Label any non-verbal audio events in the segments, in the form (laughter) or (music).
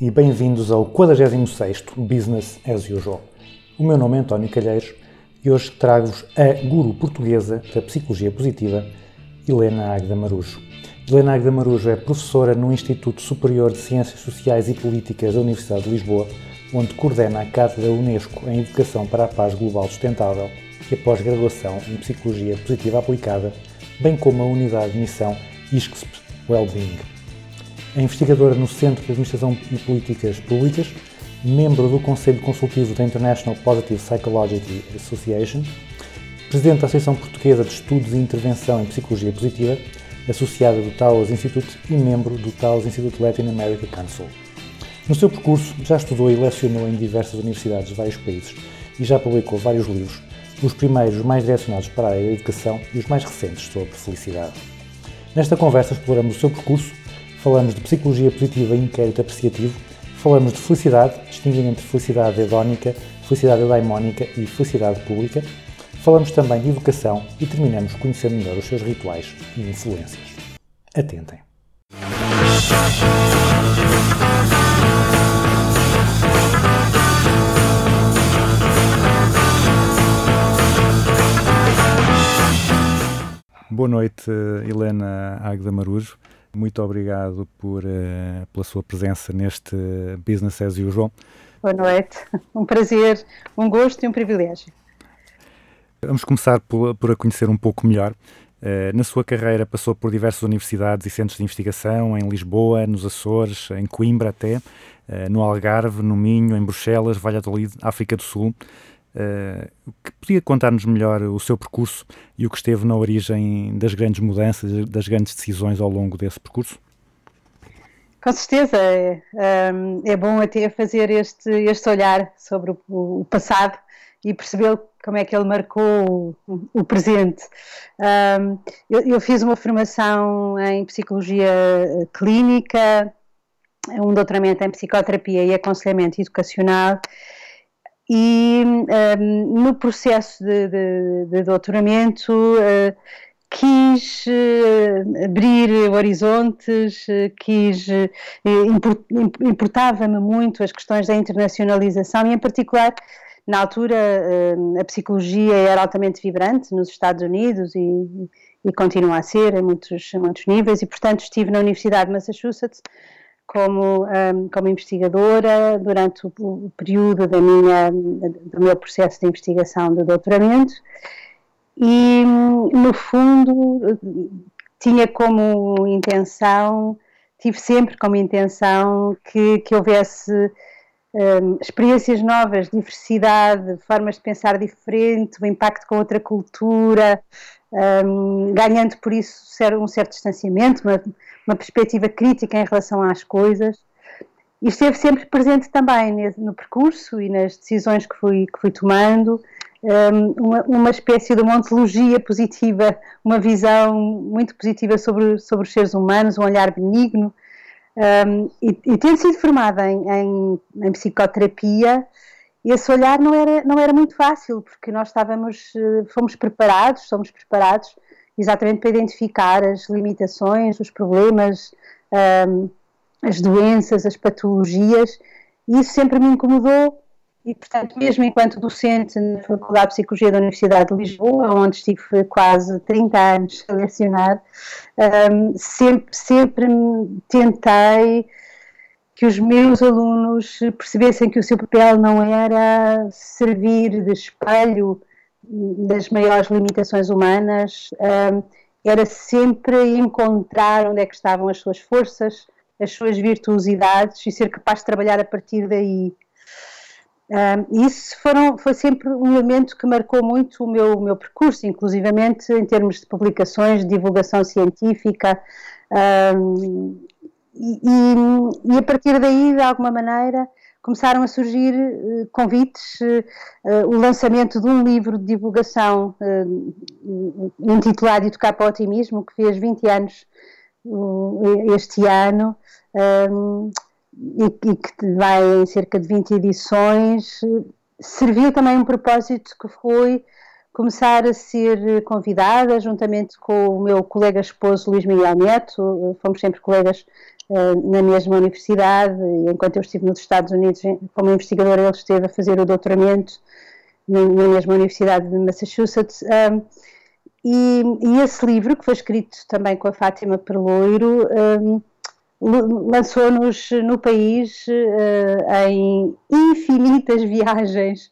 E bem-vindos ao 46º Business as Usual. O meu nome é António Calheiros e hoje trago-vos a guru portuguesa da Psicologia Positiva, Helena Águeda Marujo. Helena Águeda Marujo é professora no Instituto Superior de Ciências Sociais e Políticas da Universidade de Lisboa, onde coordena a Cátedra Unesco em Educação para a Paz Global Sustentável e a pós-graduação em Psicologia Positiva Aplicada, bem como a Unidade de Missão ISCSP Wellbeing. É investigadora no Centro de Administração e Políticas Públicas, membro do Conselho Consultivo da International Positive Psychology Association, presidente da Associação Portuguesa de Estudos e Intervenção em Psicologia Positiva, associada do Taos Institute e membro do Taos Institute Latin America Council. No seu percurso, já estudou e lecionou em diversas universidades de vários países e já publicou vários livros, os primeiros mais direcionados para a educação e os mais recentes sobre felicidade. Nesta conversa exploramos o seu percurso, falamos de psicologia positiva e inquérito apreciativo, falamos de felicidade, distinguindo entre felicidade hedónica, felicidade eudaimónica e felicidade pública, falamos também de educação e terminamos conhecendo melhor os seus rituais e influências. Atentem! Boa noite, Helena Águeda Marujo. Muito obrigado por, eh, pela sua presença neste Business as Usual. Boa noite, um prazer, um gosto e um privilégio. Vamos começar por, por a conhecer um pouco melhor. Eh, na sua carreira passou por diversas universidades e centros de investigação, em Lisboa, nos Açores, em Coimbra até, eh, no Algarve, no Minho, em Bruxelas, Valladolid, África do Sul. Eh, que podia contar-nos melhor o seu percurso e o que esteve na origem das grandes mudanças, das grandes decisões ao longo desse percurso? Com certeza, é, hum, é bom até fazer este, este olhar sobre o, o passado e perceber como é que ele marcou o, o presente. Hum, eu, eu fiz uma formação em psicologia clínica, um doutoramento em psicoterapia e aconselhamento educacional e um, no processo de, de, de doutoramento uh, quis uh, abrir horizontes, uh, quis import, importava-me muito as questões da internacionalização e em particular na altura a psicologia era altamente vibrante nos Estados Unidos e, e continua a ser em muitos, muitos níveis e portanto estive na Universidade de Massachusetts como, um, como investigadora durante o, o, período da minha, do meu processo de investigação de doutoramento. E, no fundo, tinha como intenção, tive sempre como intenção que, que houvesse um, experiências novas, diversidade, formas de pensar diferente, o impacto com outra cultura, um, ganhando por isso um certo distanciamento, uma, uma perspectiva crítica em relação às coisas. E esteve sempre presente também no percurso e nas decisões que fui, que fui tomando, uma, uma espécie de uma ontologia positiva, uma visão muito positiva sobre, sobre os seres humanos, um olhar benigno. Um, e, e tendo sido formada em, em, em, psicoterapia, esse olhar não era, não era muito fácil, porque nós estávamos, eh, fomos preparados, somos preparados exatamente para identificar as limitações, os problemas, um, as doenças, as patologias, e isso sempre me incomodou. E, portanto, mesmo enquanto docente na Faculdade de Psicologia da Universidade de Lisboa, onde estive quase 30 anos a lecionar, um, sempre, sempre tentei que os meus alunos percebessem que o seu papel não era servir de espelho das maiores limitações humanas um, era sempre encontrar onde é que estavam as suas forças, as suas virtuosidades e ser capaz de trabalhar a partir daí. Isso foram, foi sempre um elemento que marcou muito o meu, o meu percurso, inclusivamente em termos de publicações, de divulgação científica, e, e, a partir daí, de alguma maneira, começaram a surgir uh, convites, uh, o lançamento de um livro de divulgação uh, intitulado Educar para o Otimismo, que fez 20 anos este ano. E, e que vai em cerca de 20 edições, serviu também um propósito que foi começar a ser convidada, juntamente com o meu colega esposo Luís Miguel Neto, fomos sempre colegas na mesma universidade, enquanto eu estive nos Estados Unidos como investigador, ele esteve a fazer o doutoramento na, mesma universidade de Massachusetts. E, e, esse livro, que foi escrito também com a Fátima Perloiro, lançou-nos no país uh, em infinitas (laughs) viagens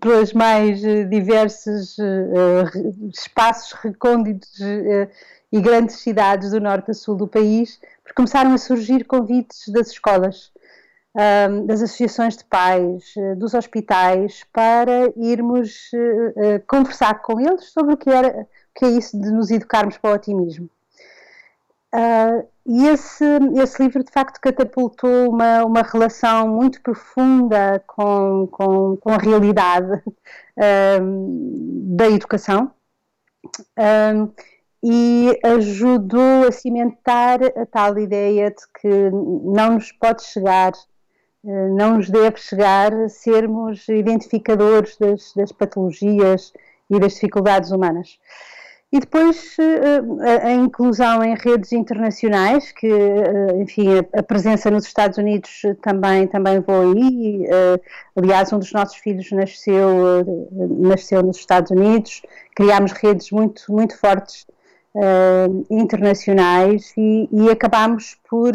pelas mais diversos uh, espaços recônditos uh, e grandes cidades do norte a sul do país, porque começaram a surgir convites das escolas, das associações de pais, dos hospitais, para irmos conversar com eles sobre o que, era, o que é isso de nos educarmos para o otimismo. Uh, e esse, esse livro, de facto, catapultou uma, uma relação muito profunda com, com, com a realidade uh, da educação uh, e ajudou a cimentar a tal ideia de que não nos pode chegar, não nos deve chegar sermos identificadores das, das patologias e das dificuldades humanas. E depois eh, a inclusão em redes internacionais, que, eh, enfim, a presença nos Estados Unidos também, também vou aí. Eh, aliás, um dos nossos filhos nasceu, nasceu nos Estados Unidos. Criámos redes muito, muito fortes internacionais e, e acabámos por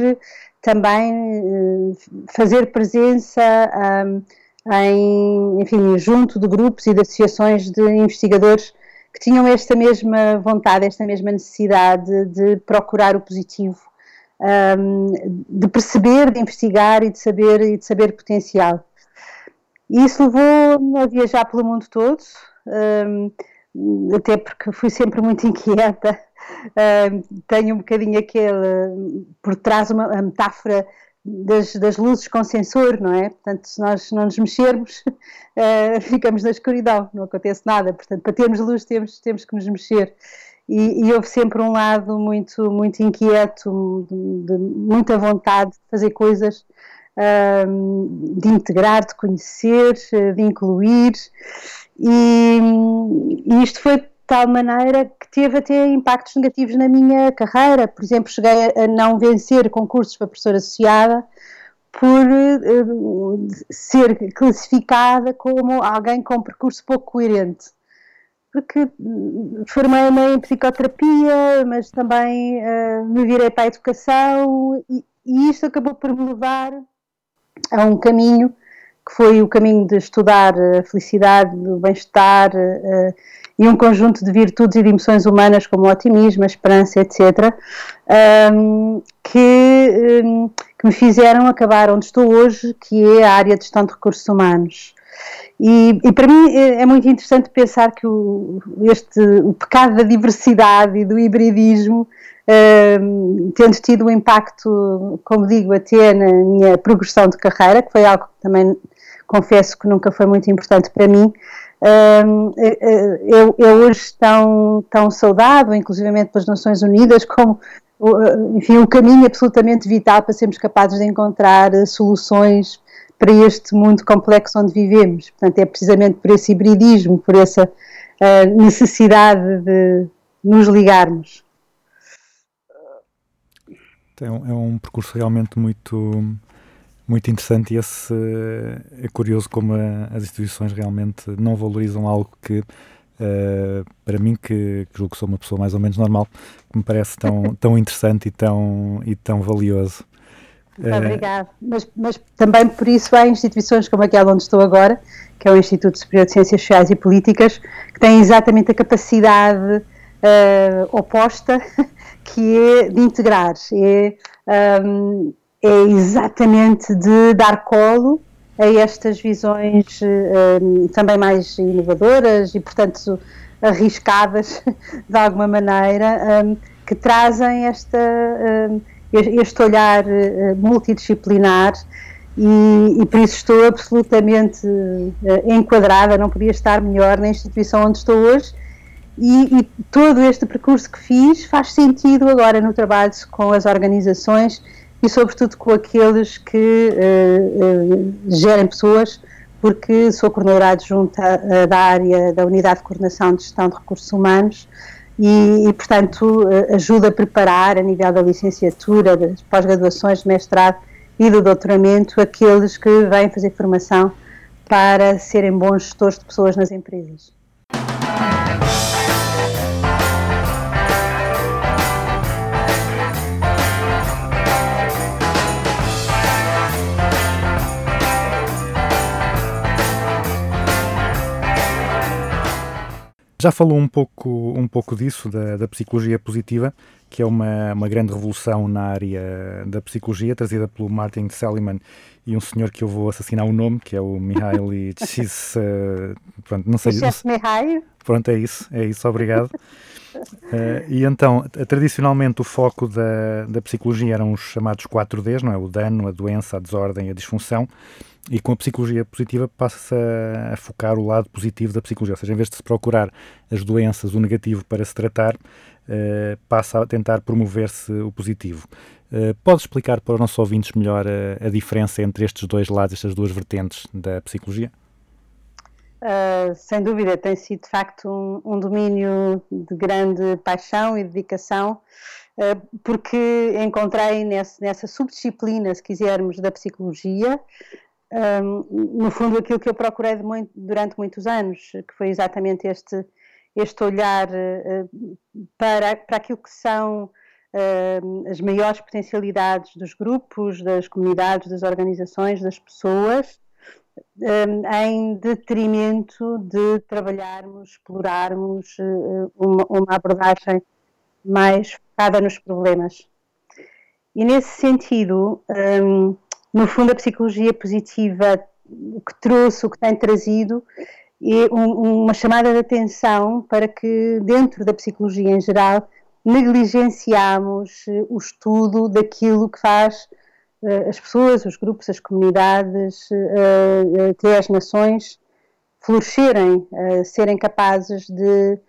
também fazer presença em, enfim, junto de grupos e de associações de investigadores que tinham esta mesma vontade, esta mesma necessidade de procurar o positivo, um, de perceber, de investigar e de saber e de saber potencial. E isso levou-me a viajar pelo mundo todo, um, até porque fui sempre muito (laughs) inquieta. Um, tenho um bocadinho aquele, por trás, uma metáfora das, das, luzes com sensor, não é? Portanto, se nós não nos mexermos, uh, (laughs) ficamos na escuridão, não acontece nada. Portanto, para termos luz, temos, temos que nos mexer. E, e houve sempre um lado muito, muito inquieto, de, de muita vontade de fazer coisas, uh, de integrar, de conhecer, de incluir. E, e isto foi tal maneira que teve até impactos negativos na minha carreira. Por exemplo, cheguei a não vencer concursos para professora associada por uh, ser classificada como alguém com um percurso pouco coerente. Porque hum, formei-me em psicoterapia, mas também uh, me virei para a educação e, e isto acabou por me levar a um caminho que foi o caminho de estudar a felicidade, o bem-estar uh, e um conjunto de virtudes e de emoções humanas como o otimismo, a esperança, etc., um, que, um, que, me fizeram acabar onde estou hoje, que é a área de gestão de recursos humanos. E, e para mim é, é muito interessante pensar que o, este, o pecado da diversidade e do hibridismo um, tendo tido um impacto, como digo, até na minha progressão de carreira, que foi algo que também confesso que nunca foi muito importante para mim, eu, eu hoje tão, tão saudável, inclusivamente pelas Nações Unidas, como enfim, um caminho absolutamente vital para sermos capazes de encontrar eh, soluções para este mundo complexo onde vivemos. Portanto, é precisamente por esse hibridismo, por essa necessidade de nos ligarmos. É um, é um percurso realmente muito muito interessante e esse é curioso como a, as instituições realmente não valorizam algo que uh, para mim que, que, julgo que sou uma pessoa mais ou menos normal que me parece tão, (laughs) tão interessante e tão, e tão valioso. Uh, Obrigada, mas, mas também por isso há instituições como aquela onde estou agora, que é o Instituto Superior de Ciências Sociais e Políticas, que têm exatamente a capacidade uh, oposta, (laughs) que é de integrar, é um, é exatamente de dar colo a estas visões eh, também mais inovadoras e, portanto, arriscadas (laughs) de alguma maneira, que trazem esta, este olhar multidisciplinar e, e, por isso estou absolutamente enquadrada, não podia estar melhor na instituição onde estou hoje. E, e, todo este percurso que fiz faz sentido agora no trabalho com as organizações e, sobretudo, com aqueles que uh, gerem pessoas, porque sou coordenadora adjunta uh, da área da Unidade de Coordenação de Gestão de Recursos Humanos e, e portanto, ajuda a preparar, a nível da licenciatura, das pós-graduações, de mestrado e do doutoramento, aqueles que vêm fazer formação para serem bons gestores de pessoas nas empresas. Já falou um pouco, um pouco disso, da, da psicologia positiva, que é uma, uma grande revolução na área da psicologia, trazida pelo Martin Seligman e um senhor que eu vou assassinar o nome, que é o Mihaly Csis... Uh, pronto, não sei... Pronto, é isso, é isso, obrigado. (laughs) Uh, e então, tradicionalmente o foco da, da psicologia eram os chamados 4Ds, não é? O dano, a doença, a desordem a disfunção. E com a psicologia positiva passa-se a, a, focar o lado positivo da psicologia, ou seja, em vez de se procurar as doenças, o negativo para se tratar, uh, passa a tentar promover-se o positivo. Uh, pode explicar para os nossos ouvintes melhor a, a, diferença entre estes dois lados, estas duas vertentes da psicologia? Uh, sem dúvida, tem sido de facto um, um domínio de grande paixão e dedicação, uh, porque encontrei nesse, nessa subdisciplina, se quisermos, da psicologia, um, no fundo, aquilo que eu procurei muito, durante muitos anos, que foi exatamente este, este olhar uh, para, para aquilo que são as maiores potencialidades dos grupos, das comunidades, das organizações, das pessoas, em detrimento de trabalharmos, explorarmos uh, uma, uma abordagem mais focada nos problemas. E nesse sentido, um, no fundo, a psicologia positiva, o que trouxe, o que tem trazido, é um, uma chamada de atenção para que, dentro da psicologia em geral, negligenciamos eh, o estudo daquilo que faz as pessoas, os grupos, as comunidades, uh, até as nações florescerem, serem capazes de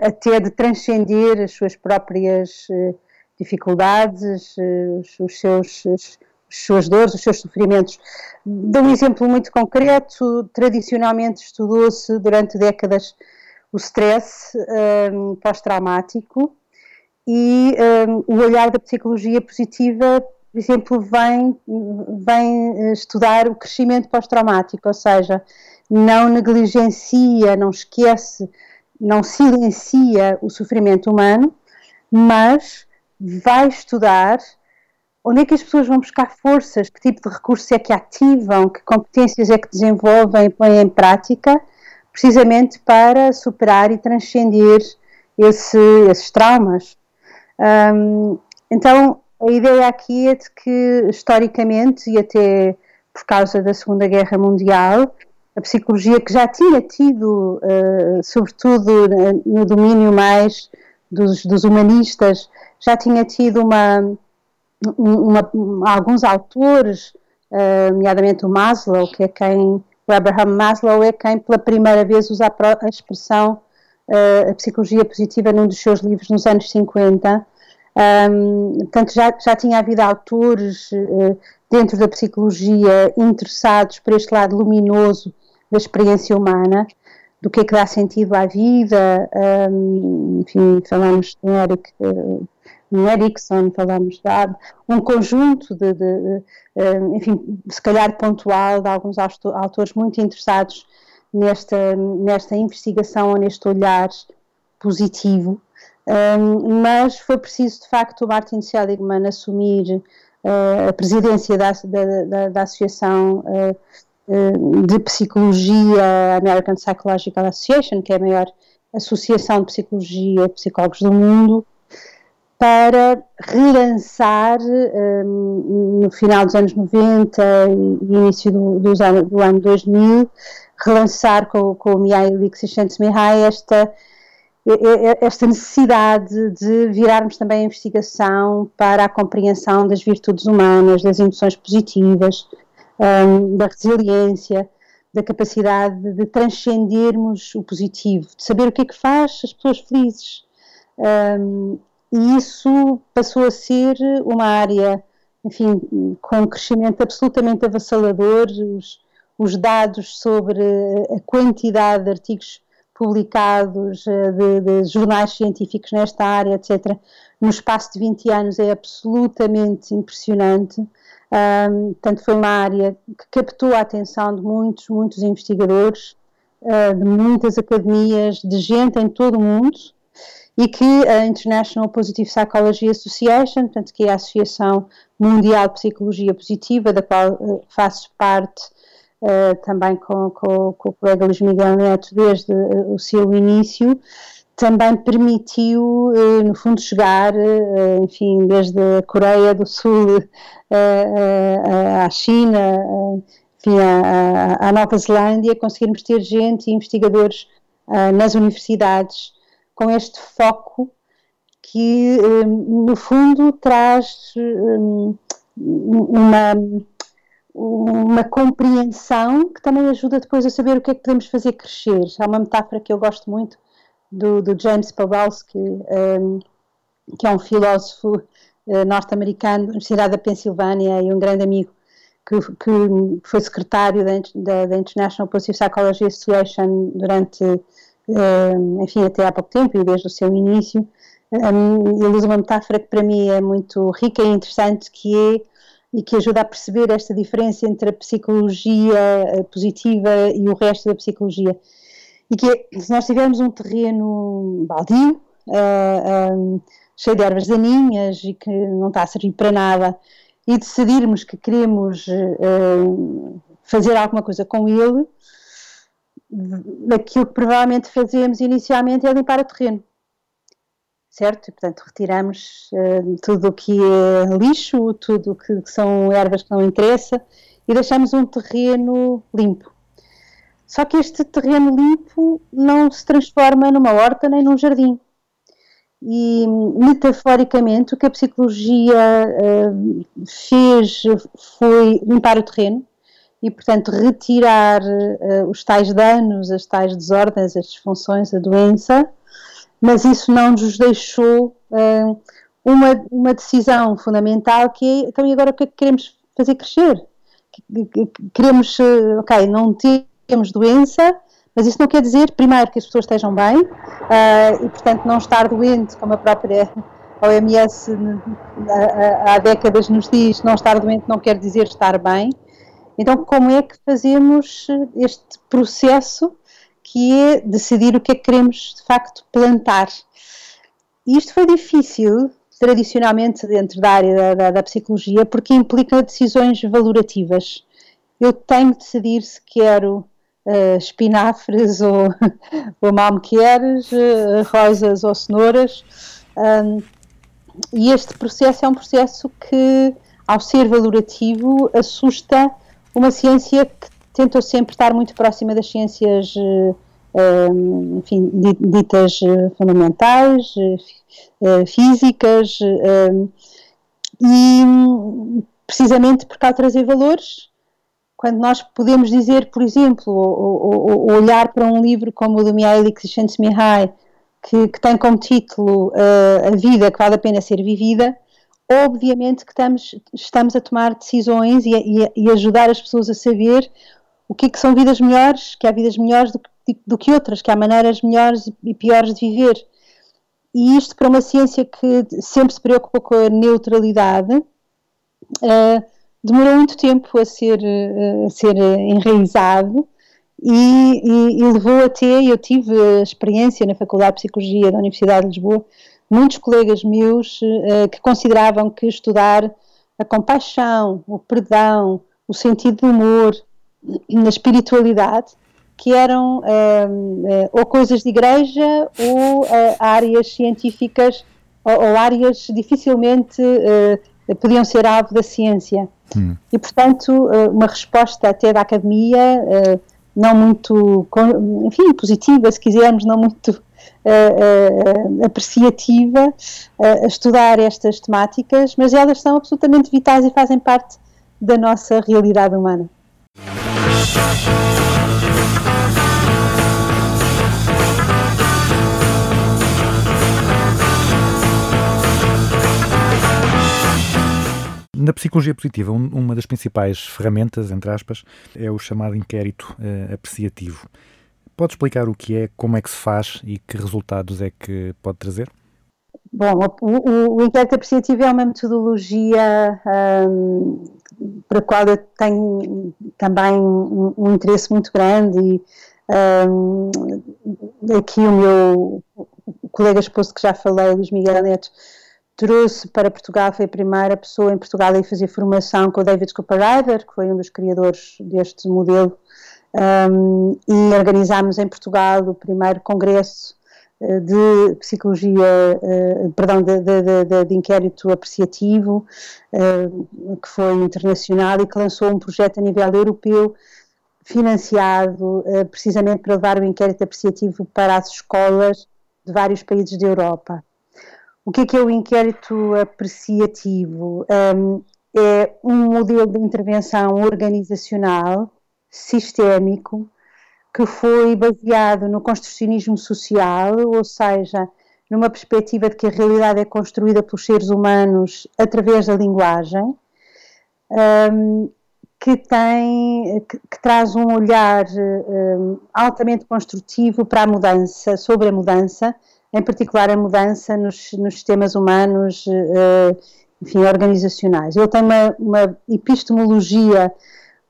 até de transcender as suas próprias dificuldades, os, seus as suas dores, os seus sofrimentos. Dou um exemplo muito concreto. Tradicionalmente estudou-se durante décadas o stress um, pós-traumático e o olhar da psicologia positiva, por exemplo, vem, vem estudar o crescimento pós-traumático, ou seja, não negligencia, não esquece, não silencia o sofrimento humano, mas vai estudar onde é que as pessoas vão buscar forças, que tipo de recursos é que ativam, que competências é que desenvolvem e põem em prática, precisamente para superar e transcender esse, esses traumas. Um, então, a ideia aqui é de que, historicamente, e até por causa da Segunda Guerra Mundial, a psicologia que já tinha tido, uh, sobretudo no domínio mais dos, dos humanistas, já tinha tido uma uma, alguns autores, uh, nomeadamente o Maslow, que é quem, o Abraham Maslow é quem pela primeira vez usa a, a expressão uh, a psicologia positiva num dos seus livros nos anos 50. Portanto, já, já tinha havido autores uh, dentro da psicologia interessados por este lado luminoso da experiência humana, do que é que dá sentido à vida, um, enfim, falamos de Eric uh, no Erickson, falamos de um conjunto de, de, de, eh, enfim, se calhar pontual, de alguns autores muito interessados nesta, nesta investigação ou neste olhar positivo, um, mas foi preciso de facto o Martin Seligman assumir uh, a presidência da, da, da, da Associação uh, de Psicologia American Psychological Association, que é a maior associação de psicologia e psicólogos do mundo, para relançar um, no final dos anos 90 e início do, ano, do ano 2000, relançar com, com o Mihai Csikszentmihalyi esta, esta necessidade de virarmos também a investigação para a compreensão das virtudes humanas, das emoções positivas, um, da resiliência, da capacidade de transcendermos o positivo, de saber o que é que faz as pessoas felizes. Um, e isso passou a ser uma área, enfim, com um crescimento absolutamente avassalador. Os, os dados sobre a quantidade de artigos publicados, eh, de, de, jornais científicos nesta área, etc., no espaço de 20 anos é absolutamente impressionante. Um, portanto, foi uma área que captou a atenção de muitos, muitos investigadores, uh, de muitas academias, de gente em todo o mundo, e que a International Positive Psychology Association, portanto, que é a Associação Mundial de Psicologia Positiva, da qual uh, faço parte uh, também com, com, com, o colega Luís Miguel Neto desde o seu início, também permitiu, no fundo, chegar, enfim, desde a Coreia do Sul à China, enfim, à, à Nova Zelândia, conseguirmos ter gente e investigadores nas universidades com este foco que, no fundo, traz uma, uma compreensão que também ajuda depois a saber o que é que podemos fazer crescer. Há uma metáfora que eu gosto muito do, do James Pawelski, um, que é um filósofo uh, norte-americano da Universidade da Pensilvânia e um grande amigo que, que foi secretário da, da, da, International Positive Psychology Association durante, uh, enfim, até há pouco tempo e desde o seu início. Um, ele usa uma metáfora que para mim é muito rica e interessante, que é e que ajuda a perceber esta diferença entre a psicologia eh, positiva e o resto da psicologia e que é, se nós tivermos um terreno baldio, uh, um, cheio de ervas daninhas e que não está a servir para nada, e decidirmos que queremos uh, fazer alguma coisa com ele, aquilo que provavelmente fazemos inicialmente é limpar o terreno. Certo? E, portanto, retiramos uh, tudo o que é lixo, tudo o que, que são ervas que não interessa e deixamos um terreno limpo. Só que este terreno limpo não se transforma numa horta nem num jardim. E, metaforicamente, o que a psicologia uh, fez foi limpar o terreno e, portanto, retirar uh, os tais danos, as tais desordens, as disfunções, a doença, mas isso não nos deixou uh, uma, uma decisão fundamental que é, então, e agora o que é que queremos fazer crescer? Queremos, ok, não temos doença, mas isso não quer dizer, primeiro, que as pessoas estejam bem uh, e, portanto, não estar doente, como a própria OMS há décadas nos diz, não estar doente não quer dizer estar bem. Então, como é que fazemos este processo que é decidir o que é que queremos, de facto, plantar? E isto foi difícil, tradicionalmente, dentro da área da, da, da psicologia, porque implica decisões valorativas. Eu tenho de decidir se quero uh, espinafres (laughs) ou, ou malmequeres, uh, rosas ou cenouras. Um, e este processo é um processo que, ao ser valorativo, assusta uma ciência que tentou sempre estar muito próxima das ciências uh, enfim, ditas fundamentais, físicas, e precisamente por causa de trazer valores. Quando nós podemos dizer, por exemplo, olhar para um livro como o do Mihaly Csikszentmihalyi, que, que tem como título uh, A Vida que Vale a Pena Ser Vivida, obviamente que estamos, estamos a tomar decisões e, e, e, ajudar as pessoas a saber o que, é que são vidas melhores, que há vidas melhores do que, do que outras, que há maneiras melhores e piores de viver. E isto para uma ciência que sempre se preocupou com a neutralidade, uh, demorou muito tempo a ser, eh, a ser enraizado e, e, e, levou até, eu tive experiência na Faculdade de Psicologia da Universidade de Lisboa, muitos colegas meus uh, que consideravam que estudar a compaixão, o perdão, o sentido do humor, a espiritualidade, que eram uh, uh, ou coisas de igreja ou áreas científicas ou, ou áreas dificilmente uh, podiam ser alvo da ciência. Hum. E, portanto, uh, uma resposta até da academia uh, não muito, enfim, positiva, se quisermos, não muito apreciativa a estudar estas temáticas, mas elas são absolutamente vitais e fazem parte da nossa realidade humana. Na psicologia positiva, um, uma das principais ferramentas, entre aspas, é o chamado inquérito uh, apreciativo. Pode explicar o que é, como é que se faz e que resultados é que pode trazer? Bom, o, o, o inquérito apreciativo é uma metodologia um, para a qual eu tenho também um, um interesse muito grande e um, aqui o meu colega esposo que já falei, Luís Miguel Neto, trouxe para Portugal, foi a primeira pessoa em Portugal a fazer formação com o David Cooper que foi um dos criadores deste modelo, um, e organizámos em Portugal o primeiro congresso de psicologia, uh, perdão, de, de, de, de, inquérito apreciativo, uh, que foi internacional e que lançou um projeto a nível europeu financiado precisamente para levar o inquérito apreciativo para as escolas de vários países da Europa. O que é, que é o inquérito apreciativo? Um, é um modelo de intervenção organizacional, sistémico, que foi baseado no construcionismo social, ou seja, numa perspectiva de que a realidade é construída pelos seres humanos através da linguagem, um, que tem, que, que, traz um olhar um, altamente construtivo para a mudança, sobre a mudança, em particular a mudança nos, nos sistemas humanos, uh, enfim, organizacionais. Ele tem uma, uma, epistemologia,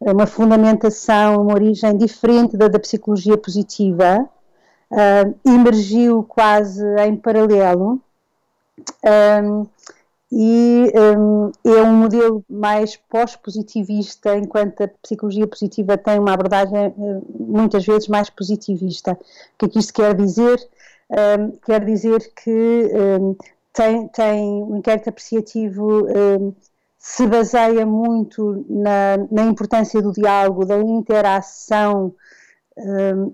uma fundamentação, uma origem diferente da da psicologia positiva, uh, emergiu quase em paralelo. Um, e um, é um modelo mais pós-positivista, enquanto a psicologia positiva tem uma abordagem muitas vezes mais positivista. O que é que isto quer dizer? um, quer dizer que um, tem, tem o inquérito apreciativo um, se baseia muito na, na, importância do diálogo, da interação,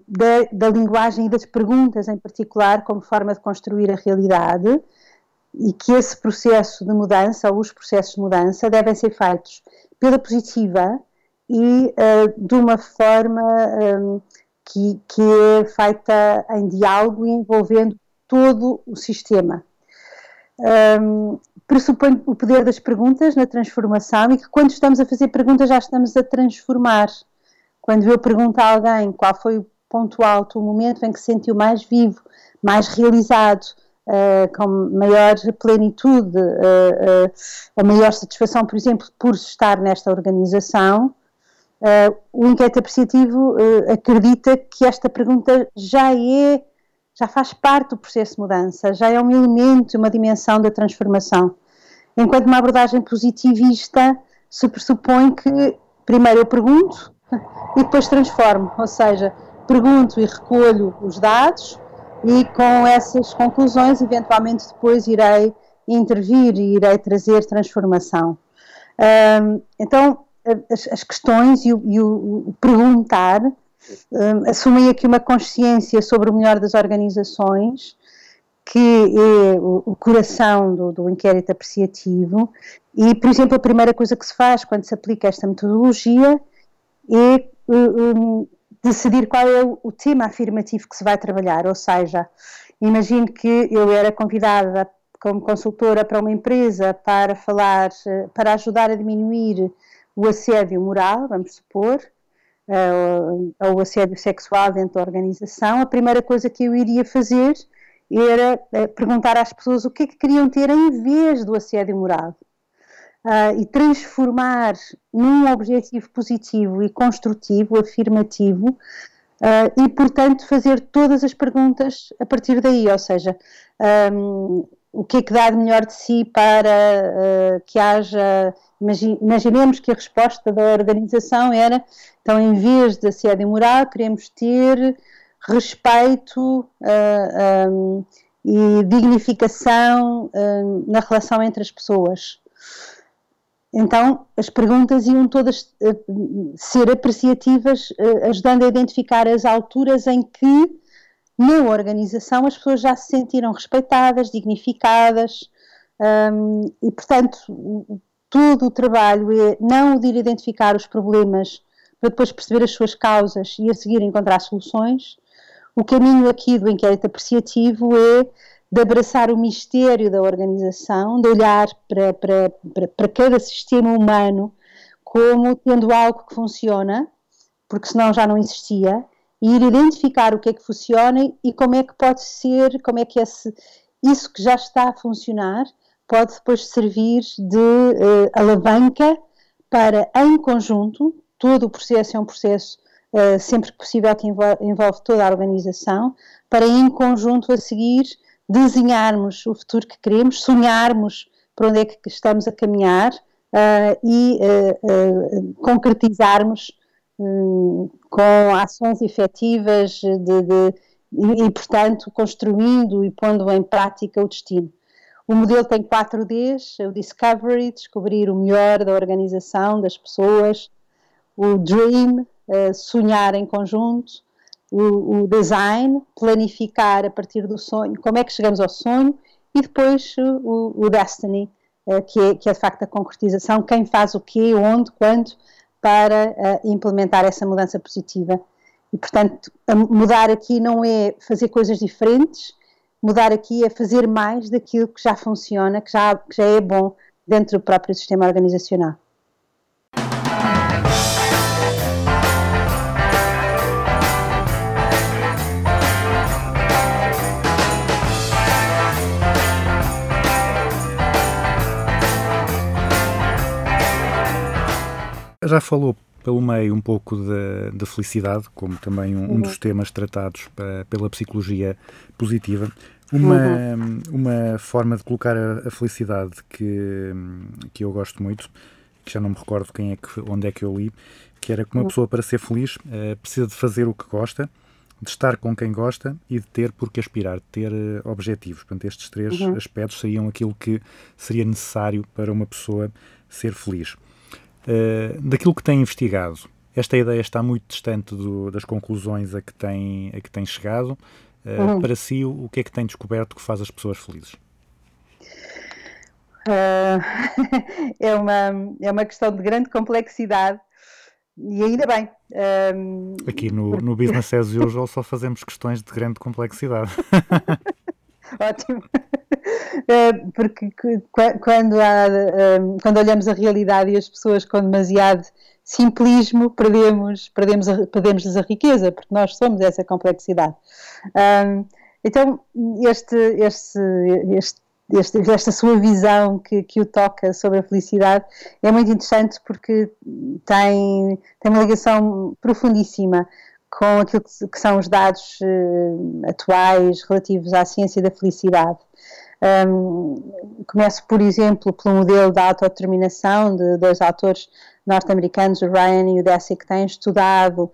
da, da linguagem e das perguntas em particular como forma de construir a realidade e que esse processo de mudança, ou os processos de mudança, devem ser feitos pela positiva e uh, de uma forma um, que, que é feita em diálogo e envolvendo todo o sistema. Um, pressupõe o poder das perguntas na transformação e que quando estamos a fazer perguntas já estamos a transformar. Quando eu pergunto a alguém qual foi o ponto alto, o momento em que se sentiu mais vivo, mais realizado, uh, com maior plenitude, uh, uh, a maior satisfação, por exemplo, por estar nesta organização, o inquérito apreciativo acredita que esta pergunta já é, já faz parte do processo de mudança, já é um elemento, uma dimensão da transformação. Enquanto uma abordagem positivista se pressupõe que primeiro eu pergunto e depois transformo, ou seja, pergunto e recolho os dados e com essas conclusões eventualmente depois irei intervir e irei trazer transformação. Então, as, questões e o, perguntar um, assumem aqui uma consciência sobre o melhor das organizações, que é o, o coração do, do, inquérito apreciativo, e, por exemplo, a primeira coisa que se faz quando se aplica esta metodologia é um, decidir qual é o, tema afirmativo que se vai trabalhar, ou seja, imagino que eu era convidada como consultora para uma empresa para falar, para ajudar a diminuir o assédio moral, vamos supor, uh, ou o assédio sexual dentro da organização, a primeira coisa que eu iria fazer era uh, perguntar às pessoas o que é que queriam ter em vez do assédio moral. Uh, e transformar num objetivo positivo e construtivo, afirmativo, uh, e, portanto, fazer todas as perguntas a partir daí, ou seja, um, o que é que dá de melhor de si para uh, que haja. Imaginemos que a resposta da organização era: então, em vez de assédio moral, queremos ter respeito uh, um, e dignificação hum, na relação entre as pessoas. Então, as perguntas iam todas eh, ser apreciativas, eh, ajudando a identificar as alturas em que, na organização, as pessoas já se sentiram respeitadas, dignificadas, hum, e, portanto, todo o trabalho é não o de ir identificar os problemas para depois perceber as suas causas e a seguir encontrar soluções. O caminho aqui do inquérito apreciativo é de abraçar o mistério da organização, de olhar para, para, para, para cada sistema humano como tendo algo que funciona, porque senão já não existia, e ir identificar o que é que funciona e como é que pode ser, como é que esse, isso que já está a funcionar pode depois servir de eh, alavanca para, em conjunto, todo o processo é um processo eh, sempre que possível que envolve, envolve toda a organização, para em conjunto a seguir desenharmos o futuro que queremos, sonharmos para onde é que estamos a caminhar eh, e concretizarmos com ações efetivas de, de- e, portanto, construindo e pondo em prática o destino. O modelo tem 4 Ds, é o Discovery, descobrir o melhor da organização, das pessoas, o Dream, eh, sonhar em conjunto, o, o Design, planificar a partir do sonho, como é que chegamos ao sonho, e depois o, o Destiny, eh, que, é, que é de facto a concretização, quem faz o quê, onde, quando, para eh, implementar essa mudança positiva. E, portanto, mudar aqui não é fazer coisas diferentes, mudar aqui é fazer mais daquilo que já funciona, que já, que já é bom dentro do próprio sistema organizacional. Já falou pelo meio um pouco da, da felicidade, como também um, um dos temas tratados pa- pela psicologia positiva. Uma, uma forma de colocar a, a felicidade que, que eu gosto muito, que já não me recordo quem é que, onde é que eu li, que era que uma pessoa para ser feliz eh, precisa de fazer o que gosta, de estar com quem gosta e de ter por que aspirar, de ter eh, objetivos. Portanto, estes três aspectos seriam aquilo que seria necessário para uma pessoa ser feliz. Uh, daquilo que tem investigado, esta ideia está muito distante do- das conclusões a que tem, a que tem chegado. Uh, Para si, o, o que é que tem descoberto que faz as pessoas felizes? Ah, (laughs) é, uma, é uma questão de grande complexidade e ainda bem. Ahm, Aqui no, no Business as Usual só fazemos questões de grande complexidade. (laughs) Ótimo. Eh, (laughs) Porque que- qua- quando, há, eh, quando olhamos a realidade e as pessoas com demasiado simplismo, perdemos, perdemos, perdemos-lhes a riqueza, porque nós somos essa complexidade. Ahm, Então, este, este, este, este- esta sua visão que, que o toca sobre a felicidade é muito interessante porque tem, tem uma ligação profundíssima com aquilo que, que são os dados eh, atuais relativos à ciência da felicidade. Um, começo, por exemplo, pelo modelo da autodeterminação de dois autores norte-americanos, o Ryan e o Dessy, que têm estudado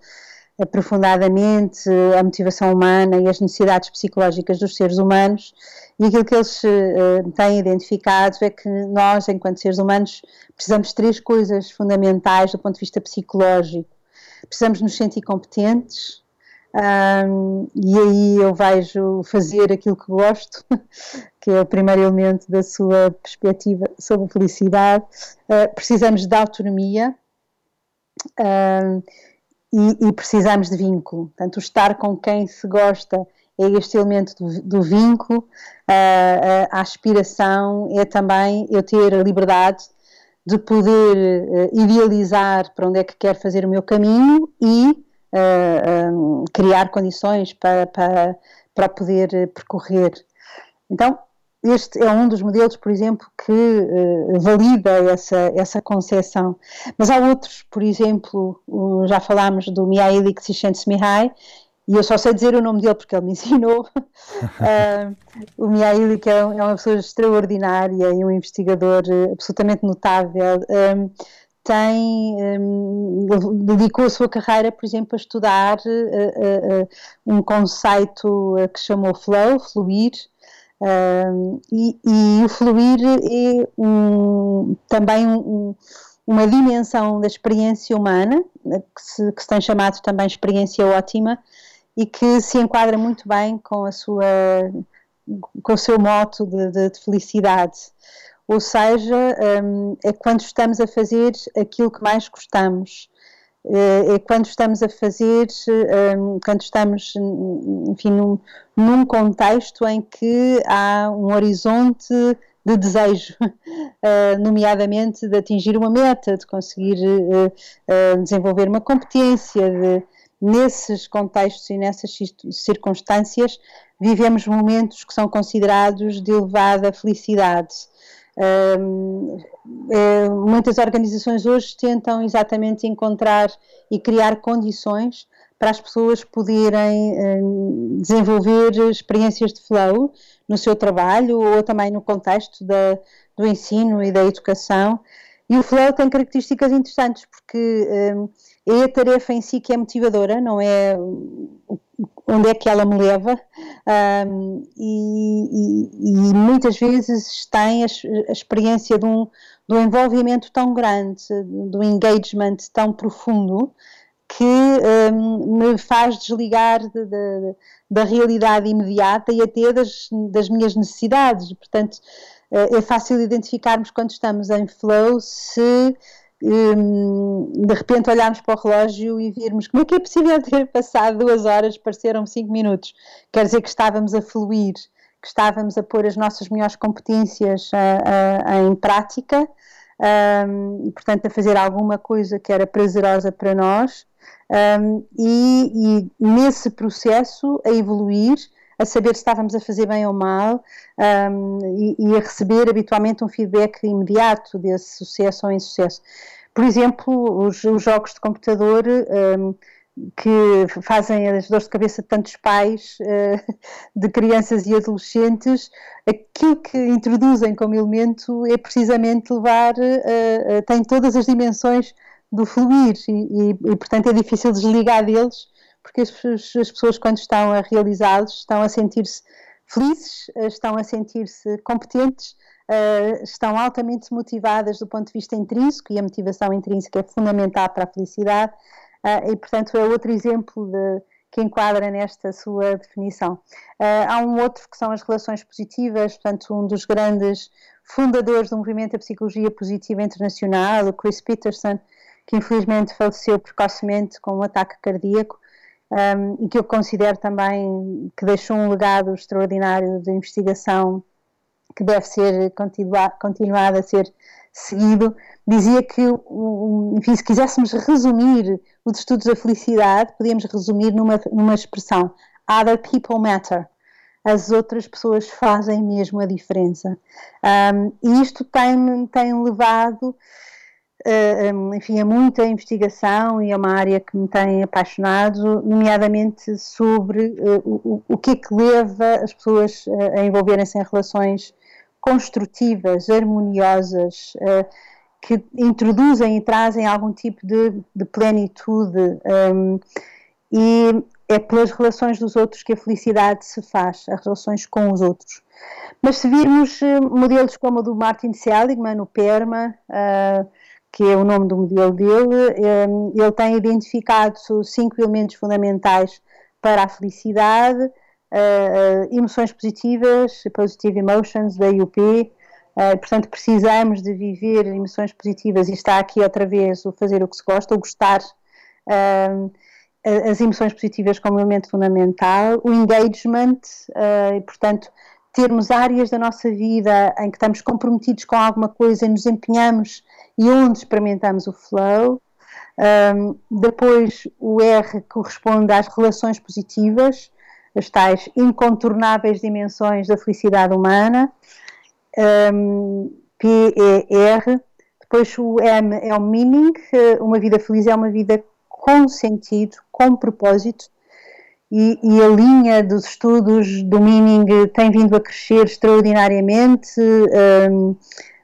aprofundadamente a motivação humana e as necessidades psicológicas dos seres humanos e aquilo que eles eh, têm identificado é que nós, enquanto seres humanos, precisamos de três coisas fundamentais do ponto de vista psicológico. Precisamos nos sentir competentes, um, e aí eu vejo fazer aquilo que gosto, (laughs) que é o primeiro elemento da sua perspectiva sobre felicidade. Uh, precisamos de autonomia e, e, precisamos de vínculo. Portanto, estar com quem se gosta é este elemento do, do vínculo. Uh, a aspiração é também eu ter a liberdade de poder uh, idealizar para onde é que quero fazer o meu caminho e um, criar condições para, para, para poder percorrer. Então, este é um dos modelos, por exemplo, que uh, valida essa, essa concepção. Mas há outros, por exemplo, já falámos do Mihaly Csikszentmihalyi, e eu só sei dizer o nome dele porque ele me (laughs) ensinou. o Mihaly, que é, é, uma pessoa extraordinária e um investigador absolutamente notável, um, tem um, dedicou a sua carreira, por exemplo, a estudar uh, uh, um conceito que chamou flow, fluir, Um, e, e, o fluir é um, também um, uma dimensão da experiência humana, que se, que se tem chamado também experiência ótima, e que se enquadra muito bem com a sua com o seu moto de, de, de felicidade. Ou seja, um, é quando estamos a fazer aquilo que mais gostamos, é quando estamos a fazer, um, quando estamos, enfim, num, num, contexto em que há um horizonte de desejo, uh, (laughs) nomeadamente de atingir uma meta, de conseguir uh, desenvolver uma competência, de, nesses contextos e nessas circunstâncias, vivemos momentos que são considerados de elevada felicidade. Um, é, muitas organizações hoje tentam exatamente encontrar e criar condições para as pessoas poderem um, desenvolver experiências de flow no seu trabalho ou também no contexto da, do ensino e da educação. E o flow tem características interessantes porque um, é a tarefa em si que é motivadora, não é onde é que ela me leva, um, e, e, e, muitas vezes tem a, a experiência de um, de um envolvimento tão grande, de um engagement tão profundo, que um, me faz desligar de, de, da realidade imediata e até das, das minhas necessidades. Portanto, é fácil identificarmos quando estamos em flow se Hum, de repente olharmos para o relógio e virmos como é que é possível (laughs) ter passado duas horas, pareceram cinco minutos. Quer dizer que estávamos a fluir, que estávamos a pôr as nossas melhores competências a, a, a, em prática um, portanto, a fazer alguma coisa que era prazerosa para nós. Um, e, e, nesse processo a evoluir, a saber se estávamos a fazer bem ou mal um, e, e, a receber habitualmente um feedback imediato desse sucesso ou insucesso. Por exemplo, os, os jogos de computador um, que fazem as dores de cabeça de tantos pais, uh, (laughs) de crianças e adolescentes, aquilo que introduzem como elemento é precisamente levar, uh, uh, tem todas as dimensões do fluir e, e, e, portanto é difícil desligar deles porque as, as pessoas quando estão a realizá-los estão a sentir-se felizes, estão a sentir-se competentes, uh, estão altamente motivadas do ponto de vista intrínseco e a motivação intrínseca é fundamental para a felicidade uh, e, portanto, é outro exemplo de, que enquadra nesta sua definição. Há um outro que são as relações positivas, portanto, um dos grandes fundadores do movimento da psicologia positiva internacional, o Chris Peterson, que infelizmente faleceu precocemente com um ataque cardíaco, um, e que eu considero também que deixou um legado extraordinário de investigação que deve ser continuado a ser seguido, dizia que, enfim, se quiséssemos resumir os estudos da felicidade, podíamos resumir numa, numa expressão: Other people matter. As outras pessoas fazem mesmo a diferença. Um, e isto tem, tem levado, enfim, a muita investigação e é uma área que me tem apaixonado, nomeadamente sobre uh, o, o que é que leva as pessoas a envolverem-se em relações construtivas, harmoniosas, que introduzem e trazem algum tipo de, de plenitude. Um, e é pelas relações dos outros que a felicidade se faz, as relações com os outros. Mas se virmos eh, modelos como o do Martin Seligman, o PERMA, que é o nome do modelo dele, um, ele tem identificado cinco elementos fundamentais para a felicidade, uh, emoções positivas, positive emotions, da IUP, uh, portanto precisamos de viver emoções positivas e está aqui outra vez o fazer o que se gosta, o gostar, uh, as emoções positivas como elemento fundamental, o engagement, uh, portanto termos áreas da nossa vida em que estamos comprometidos com alguma coisa e nos empenhamos e onde experimentamos o flow. Um, depois o R corresponde às relações positivas, as tais incontornáveis dimensões da felicidade humana, um, P-E-R, depois o M é o meaning, uma vida feliz é uma vida com sentido, com propósito, e, a linha dos estudos do meaning tem vindo a crescer extraordinariamente, um,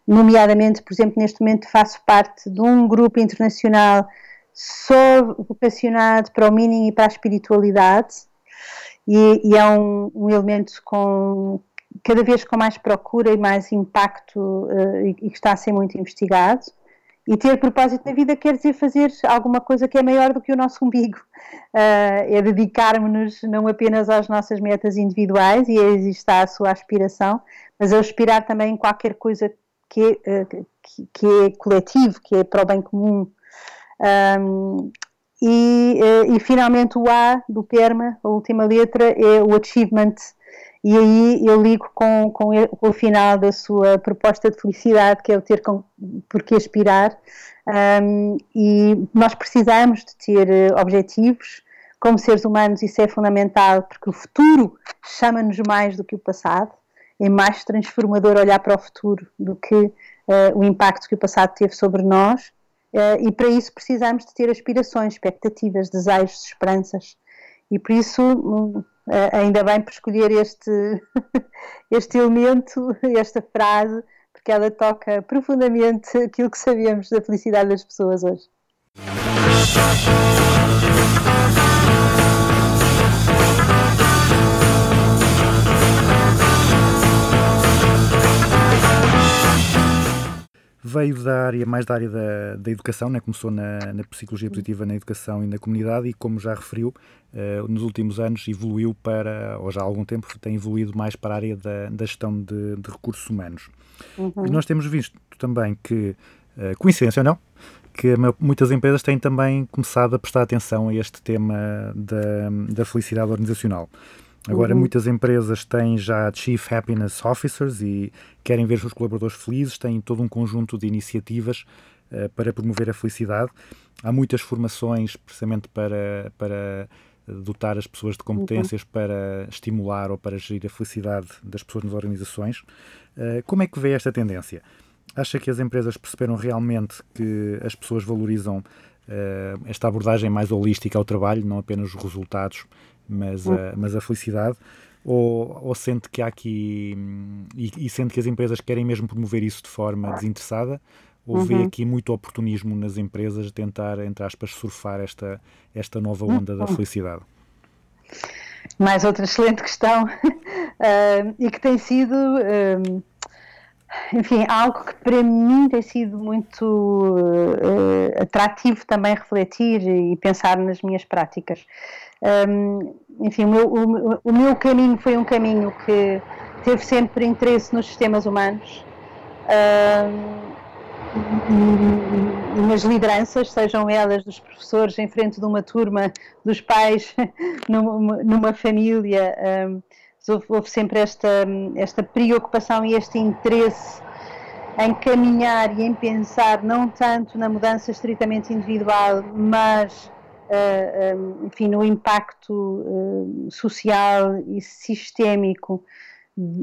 nomeadamente, por exemplo, neste momento faço parte de um grupo internacional só vocacionado para o meaning e para a espiritualidade, e, e é um, um, elemento com, cada vez com mais procura e mais impacto uh, e que está a ser muito investigado. E ter propósito na vida quer dizer fazer alguma coisa que é maior do que o nosso umbigo. Uh, é dedicarmos-nos não apenas às nossas metas individuais, e aí está a sua aspiração, mas a aspirar também em qualquer coisa que é, uh, que, que é coletivo, que é para o bem comum. Um, e, uh, e finalmente o A do PERMA, a última letra, é o achievement e aí eu ligo com, com, o final da sua proposta de felicidade, que é o ter com, por que aspirar. Um, e nós precisamos de ter eh, objetivos. Como seres humanos, isso é fundamental, porque o futuro chama-nos mais do que o passado. É mais transformador olhar para o futuro do que uh, o impacto que o passado teve sobre nós. Uh, e para isso precisamos de ter aspirações, expectativas, desejos, esperanças. E por isso hum, ainda bem por escolher este, (laughs) este elemento, esta frase, porque ela toca profundamente aquilo que sabemos da felicidade das pessoas hoje. veio da área, mais da área da, da educação, né? começou na, na, psicologia positiva na educação e na comunidade e, como já referiu, nos últimos anos evoluiu para, ou já há algum tempo, tem evoluído mais para a área da, da gestão de, de recursos humanos. Uhum. E nós temos visto também que, uh, coincidência ou não, que muitas empresas têm também começado a prestar atenção a este tema da, da felicidade organizacional. Agora, uhum. muitas empresas têm já Chief Happiness Officers e querem ver os seus colaboradores felizes, têm todo um conjunto de iniciativas uh, para promover a felicidade. Há muitas formações, precisamente para, para dotar as pessoas de competências para estimular ou para gerir a felicidade das pessoas nas organizações. Uh, como é que vê esta tendência? Acha que as empresas perceberam realmente que as pessoas valorizam uh, esta abordagem mais holística ao trabalho, não apenas os resultados mas, a, hum. mas a felicidade? Ou, ou sente que há aqui. E, e, sente que as empresas querem mesmo promover isso de forma desinteressada? Ou uhum. aqui muito oportunismo nas empresas de tentar, entre aspas, surfar esta, esta nova onda uhum. da felicidade? Mais outra excelente questão uh, (laughs) e que tem sido. Uh, enfim, algo que para mim tem sido muito uh, atrativo também refletir e pensar nas minhas práticas. Um, enfim, o meu, o, o meu, caminho foi um caminho que teve sempre interesse nos sistemas humanos um, nas lideranças, sejam elas dos professores em frente de uma turma, dos pais (laughs) numa, numa família. Houve, houve, sempre esta, esta preocupação e este interesse em caminhar e em pensar não tanto na mudança estritamente individual, mas uh, enfim, no impacto uh, social e sistémico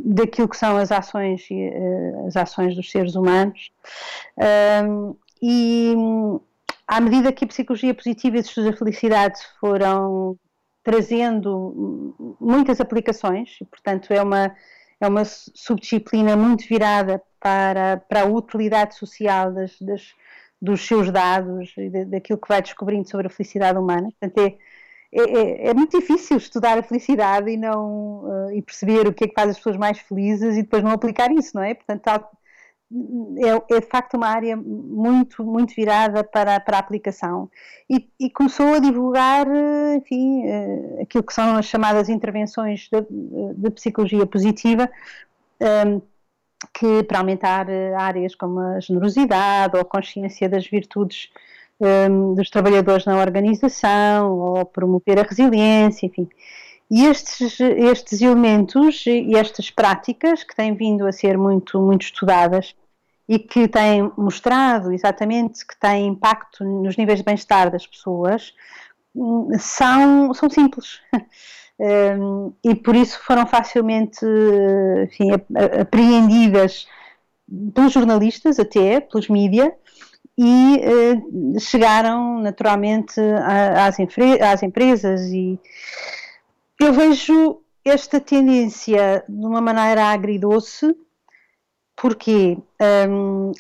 daquilo que são as ações, uh, as ações dos seres humanos. e à medida que a psicologia positiva e os estudos da felicidade foram trazendo muitas aplicações, e, portanto é uma, é uma subdisciplina muito virada para, para a utilidade social das, das dos seus dados e daquilo que vai descobrindo sobre a felicidade humana. Portanto, é, é, é, é muito difícil estudar a felicidade e, não, uh, e perceber o que é que faz as pessoas mais felizes e depois não aplicar isso, não é? Portanto, é, é de facto uma área muito, muito virada para, para a aplicação. E, e começou a divulgar, eh, enfim, uh, aquilo que são as chamadas intervenções de, psicologia positiva. Um, que para aumentar áreas como a generosidade ou a consciência das virtudes um, dos trabalhadores na organização ou promover a resiliência, enfim. E estes, estes elementos e estas práticas que têm vindo a ser muito, muito estudadas e que têm mostrado exatamente que têm impacto nos níveis de bem-estar das pessoas hum, são, são simples. (laughs) um, e por isso foram facilmente enfim, apreendidas pelos jornalistas até, pelos mídias, e uh, chegaram naturalmente às, às empresas e eu vejo esta tendência de uma maneira agridoce, porque um,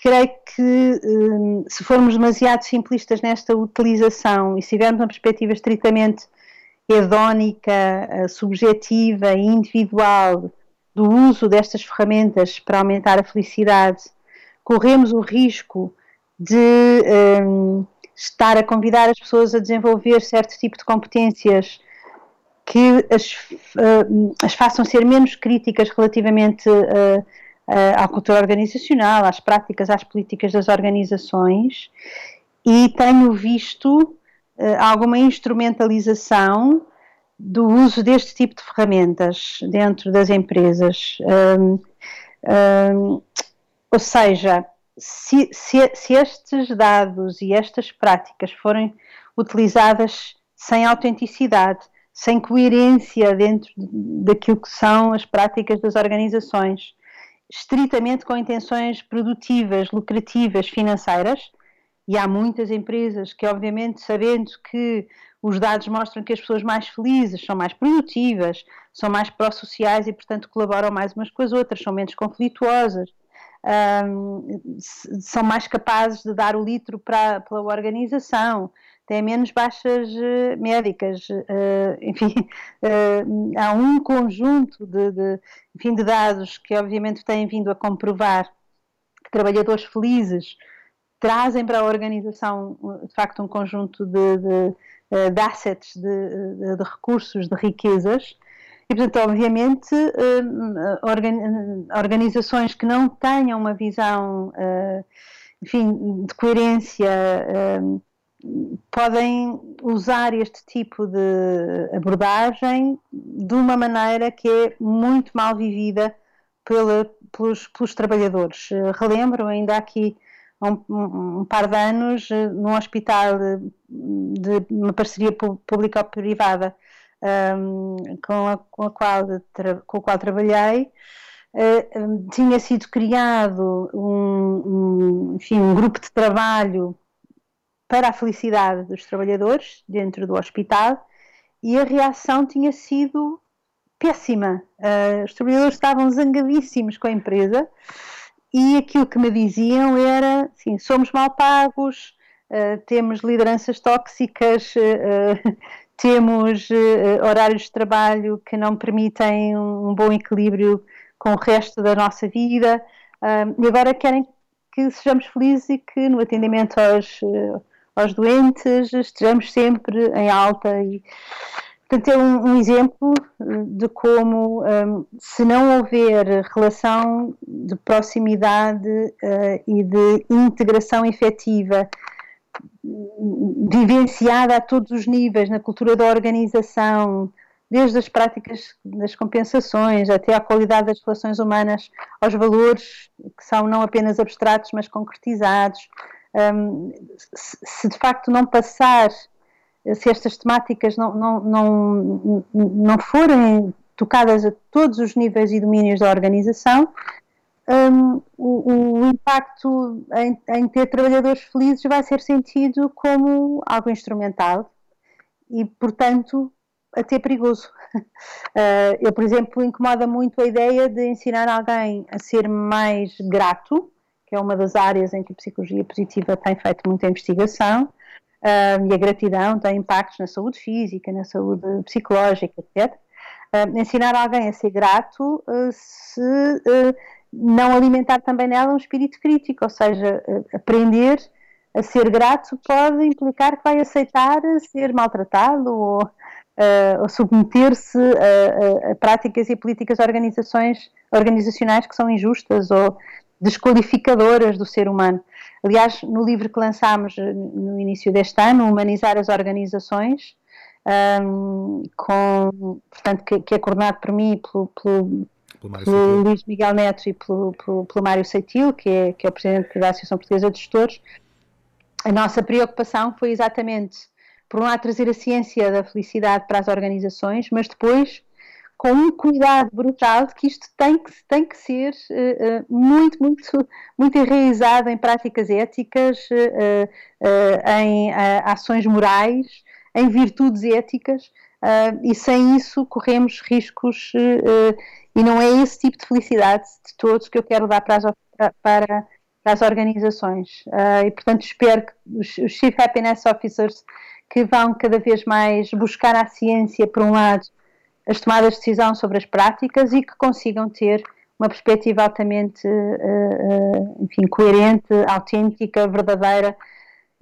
creio que um, se formos demasiado simplistas nesta utilização e se tivermos uma perspectiva estritamente hedónica, subjetiva e individual do uso destas ferramentas para aumentar a felicidade, corremos o risco de um, estar a convidar as pessoas a desenvolver certo tipo de competências que as, uh, as façam ser menos críticas relativamente uh, uh, à cultura organizacional, às práticas, às políticas das organizações, e tenho visto alguma instrumentalização do uso deste tipo de ferramentas dentro das empresas. Um, um, ou seja, se, se, se, estes dados e estas práticas forem utilizadas sem autenticidade, sem coerência dentro daquilo que são as práticas das organizações, estritamente com intenções produtivas, lucrativas, financeiras, e há muitas empresas que, obviamente, sabendo que os dados mostram que as pessoas mais felizes são mais produtivas, são mais pró-sociais e, portanto, colaboram mais umas com as outras, são menos conflituosas, um, são mais capazes de dar o litro para, pela organização, têm menos baixas uh, médicas, uh, enfim, uh, (laughs) há um conjunto de, de, enfim, de dados que obviamente têm vindo a comprovar que trabalhadores felizes trazem para a organização de facto um conjunto de, de, de assets, de, de, recursos, de riquezas, e, portanto, obviamente, organizações que não tenham uma visão, enfim, de coerência podem usar este tipo de abordagem de uma maneira que é muito mal vivida pela, pelos, pelos, trabalhadores. Relembro ainda aqui há um, um, par de anos num hospital de, de uma parceria público-privada um, com, a, com, a qual, com o qual trabalhei. Uh, tinha sido criado um, um, enfim, um grupo de trabalho para a felicidade dos trabalhadores dentro do hospital e a reação tinha sido péssima. Uh, os trabalhadores estavam zangadíssimos com a empresa e aquilo que me diziam era: assim, somos mal pagos, uh, temos lideranças tóxicas, uh, temos horários de trabalho que não permitem um bom equilíbrio com o resto da nossa vida. E agora querem que sejamos felizes e que no atendimento aos aos doentes, estejamos sempre em alta. E portanto é um, um exemplo eh, de como um, se não houver relação de proximidade uh, e de integração efetiva vivenciada a todos os níveis na cultura da organização desde as práticas das compensações até à qualidade das relações humanas, aos valores que são não apenas abstratos, mas concretizados, um, se de facto não passar, se estas temáticas não, não, não, não forem tocadas a todos os níveis e domínios da organização, um, o, o, impacto em, em, ter trabalhadores felizes vai ser sentido como algo instrumental e, portanto, até perigoso. Uh, (laughs) eu, por exemplo, incomoda muito a ideia de ensinar alguém a ser mais grato que é uma das áreas em que a psicologia positiva tem feito muita investigação, uh, e a gratidão tem impactos na saúde física, na saúde psicológica, etc. Uh, ensinar alguém a ser grato se não alimentar também nela um espírito crítico, ou seja, aprender a ser grato pode implicar que vai aceitar ser maltratado ou, uh, submeter-se a, a, a, práticas e políticas organizações, organizacionais que são injustas ou desqualificadoras do ser humano. Aliás, no livro que lançámos eh, no início deste ano, Humanizar as Organizações, um, com, portanto, que, que, é coordenado por mim e pelo, pelo, pelo Luís Miguel Neto e pelo, pelo, pelo Mário Seitil, que é, que é o presidente da Associação Portuguesa de Gestores, a nossa preocupação foi exatamente, por um lado, trazer a ciência da felicidade para as organizações, mas depois com um cuidado brutal de que isto tem que, tem que ser uh, muito, muito, muito enraizado em práticas éticas, uh, em ações morais, em virtudes éticas, e sem isso corremos riscos, e não é esse tipo de felicidade de todos que eu quero dar para as, para, para as organizações. e, portanto, espero que os, os Chief Happiness Officers que vão cada vez mais buscar a ciência, por um lado, as tomadas de decisão sobre as práticas e que consigam ter uma perspectiva altamente, enfim, coerente, autêntica, verdadeira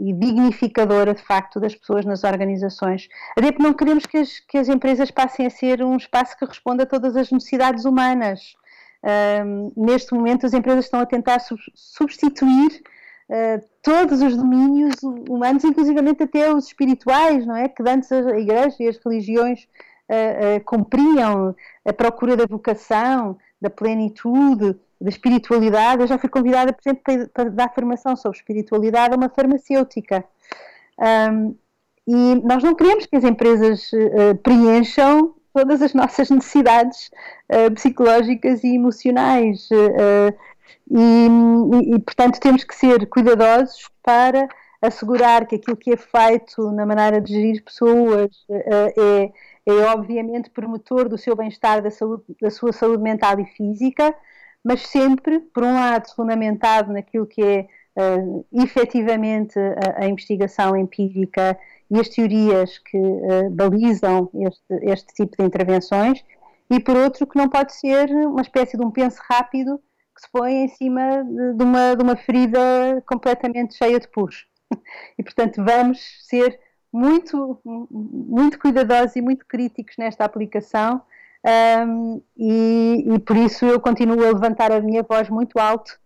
e dignificadora, de facto, das pessoas nas organizações. Até porque não queremos que as, que as empresas passem a ser um espaço que responda a todas as necessidades humanas. Um, neste momento, as empresas estão a tentar sub substituir uh, todos os domínios humanos, inclusivamente até os espirituais, não é? Que antes a igreja e as religiões uh, uh, cumpriam a procura da vocação, da plenitude, da espiritualidade. Eu já fui convidada, por exemplo, para, para dar formação sobre espiritualidade a uma farmacêutica. Um, e nós não queremos que as empresas uh, preencham todas as nossas necessidades uh, psicológicas e emocionais. Uh, e, e, portanto, temos que ser cuidadosos para assegurar que aquilo que é feito na maneira de gerir pessoas é, é, obviamente, promotor do seu bem-estar, da, da sua saúde mental e física, mas sempre, por um lado, fundamentado naquilo que é uh, efetivamente a, a, investigação empírica e as teorias que uh, balizam este, este tipo de intervenções, e por outro, que não pode ser uma espécie de um penso rápido que se põe em cima de, de uma, de uma ferida completamente cheia de puros. (laughs) E, portanto, vamos ser muito, muito cuidadosos e muito críticos nesta aplicação um, e, e, por isso eu continuo a levantar a minha voz muito alto,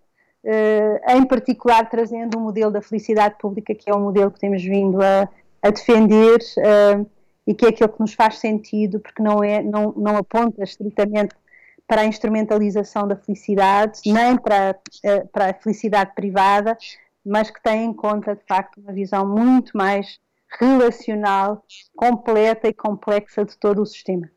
uh, em particular trazendo um modelo da felicidade pública, que é um modelo que temos vindo a, a defender uh, e que é aquele que nos faz sentido, porque não, é, não, não aponta estritamente para a instrumentalização da felicidade, nem para, uh, para a felicidade privada, mas que tem em conta, de facto, uma visão muito mais relacional, completa e complexa de todo o sistema.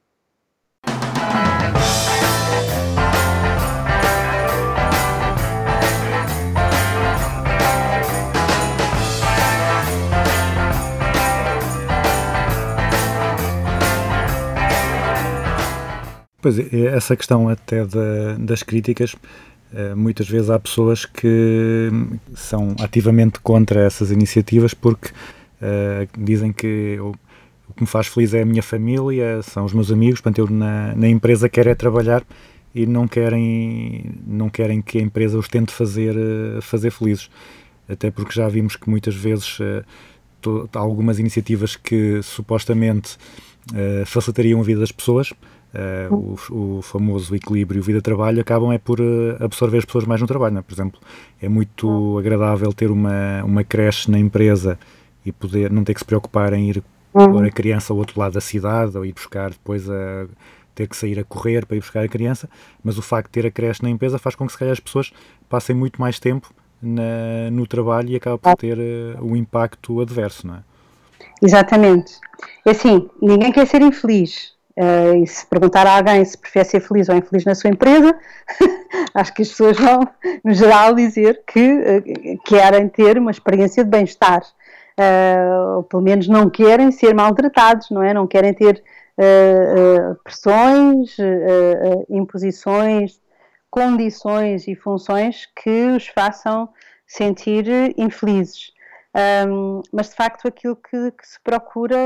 Pois é, essa questão até da, das críticas, eh, muitas vezes há pessoas que são ativamente contra essas iniciativas porque uh, dizem que eu, o que me faz feliz é a minha família, são os meus amigos, portanto eu na, na empresa quero é trabalhar e não querem, não querem que a empresa os tente fazer, eh, fazer felizes. Até porque já vimos que muitas vezes to, algumas iniciativas que supostamente facilitariam a vida das pessoas Uh, o, o, famoso equilíbrio vida-trabalho acabam é por uh, absorver as pessoas mais no trabalho. É? Por exemplo, é muito agradável ter uma, uma creche na empresa e poder não ter que se preocupar em ir pôr a criança ao outro lado da cidade ou ir buscar depois a ter que sair a correr para ir buscar a criança, mas o facto de ter a creche na empresa faz com que se calhar as pessoas passem muito mais tempo na, no trabalho e acaba por ter uh, um impacto adverso, não é? Exatamente. É assim, ninguém quer ser infeliz, Uh, e se perguntar a alguém se prefere ser feliz ou infeliz na sua empresa, (laughs) acho que as pessoas vão, no geral, dizer que uh, querem ter uma experiência de bem-estar. Uh, ou pelo menos não querem ser maltratados, não é? Não querem ter pressões, imposições, condições e funções que os façam sentir infelizes. Um, mas de facto aquilo que, que se procura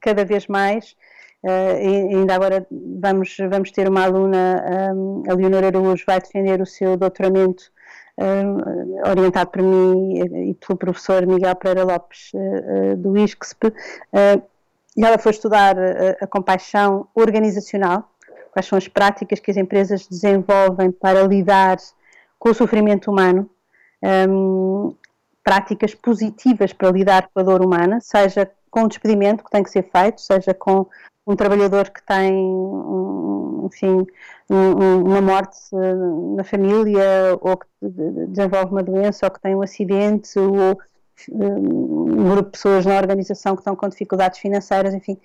cada vez mais Uh, ainda agora vamos, vamos ter uma aluna, um, a Leonora Araújo, vai defender o seu doutoramento um, orientado por mim e pelo professor Miguel Pereira Lopes uh, do ISCSP, e ela foi estudar a compaixão organizacional, quais são as práticas que as empresas desenvolvem para lidar com o sofrimento humano, um, práticas positivas para lidar com a dor humana, seja com o despedimento que tem que ser feito, seja com um trabalhador que tem, enfim, uma morte eh, na família ou que desenvolve uma doença ou que tem um acidente ou eh, um grupo de pessoas na organização que estão com dificuldades financeiras, enfim.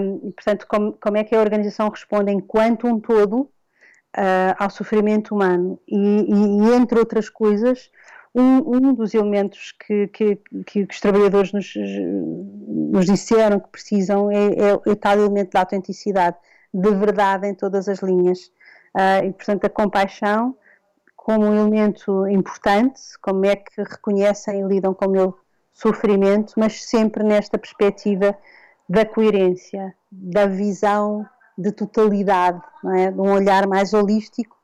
Um, portanto, como, como é que a organização responde enquanto um todo uh, ao sofrimento humano? E, e, e, entre outras coisas, um, um dos elementos que, que, que, os trabalhadores nos, nos disseram que precisam é, é, é tal elemento da autenticidade, de verdade em todas as linhas. Uh, e, portanto, a compaixão como um elemento importante, como é que reconhecem e lidam com o meu sofrimento, mas sempre nesta perspectiva da coerência, da visão de totalidade, é? de um olhar mais holístico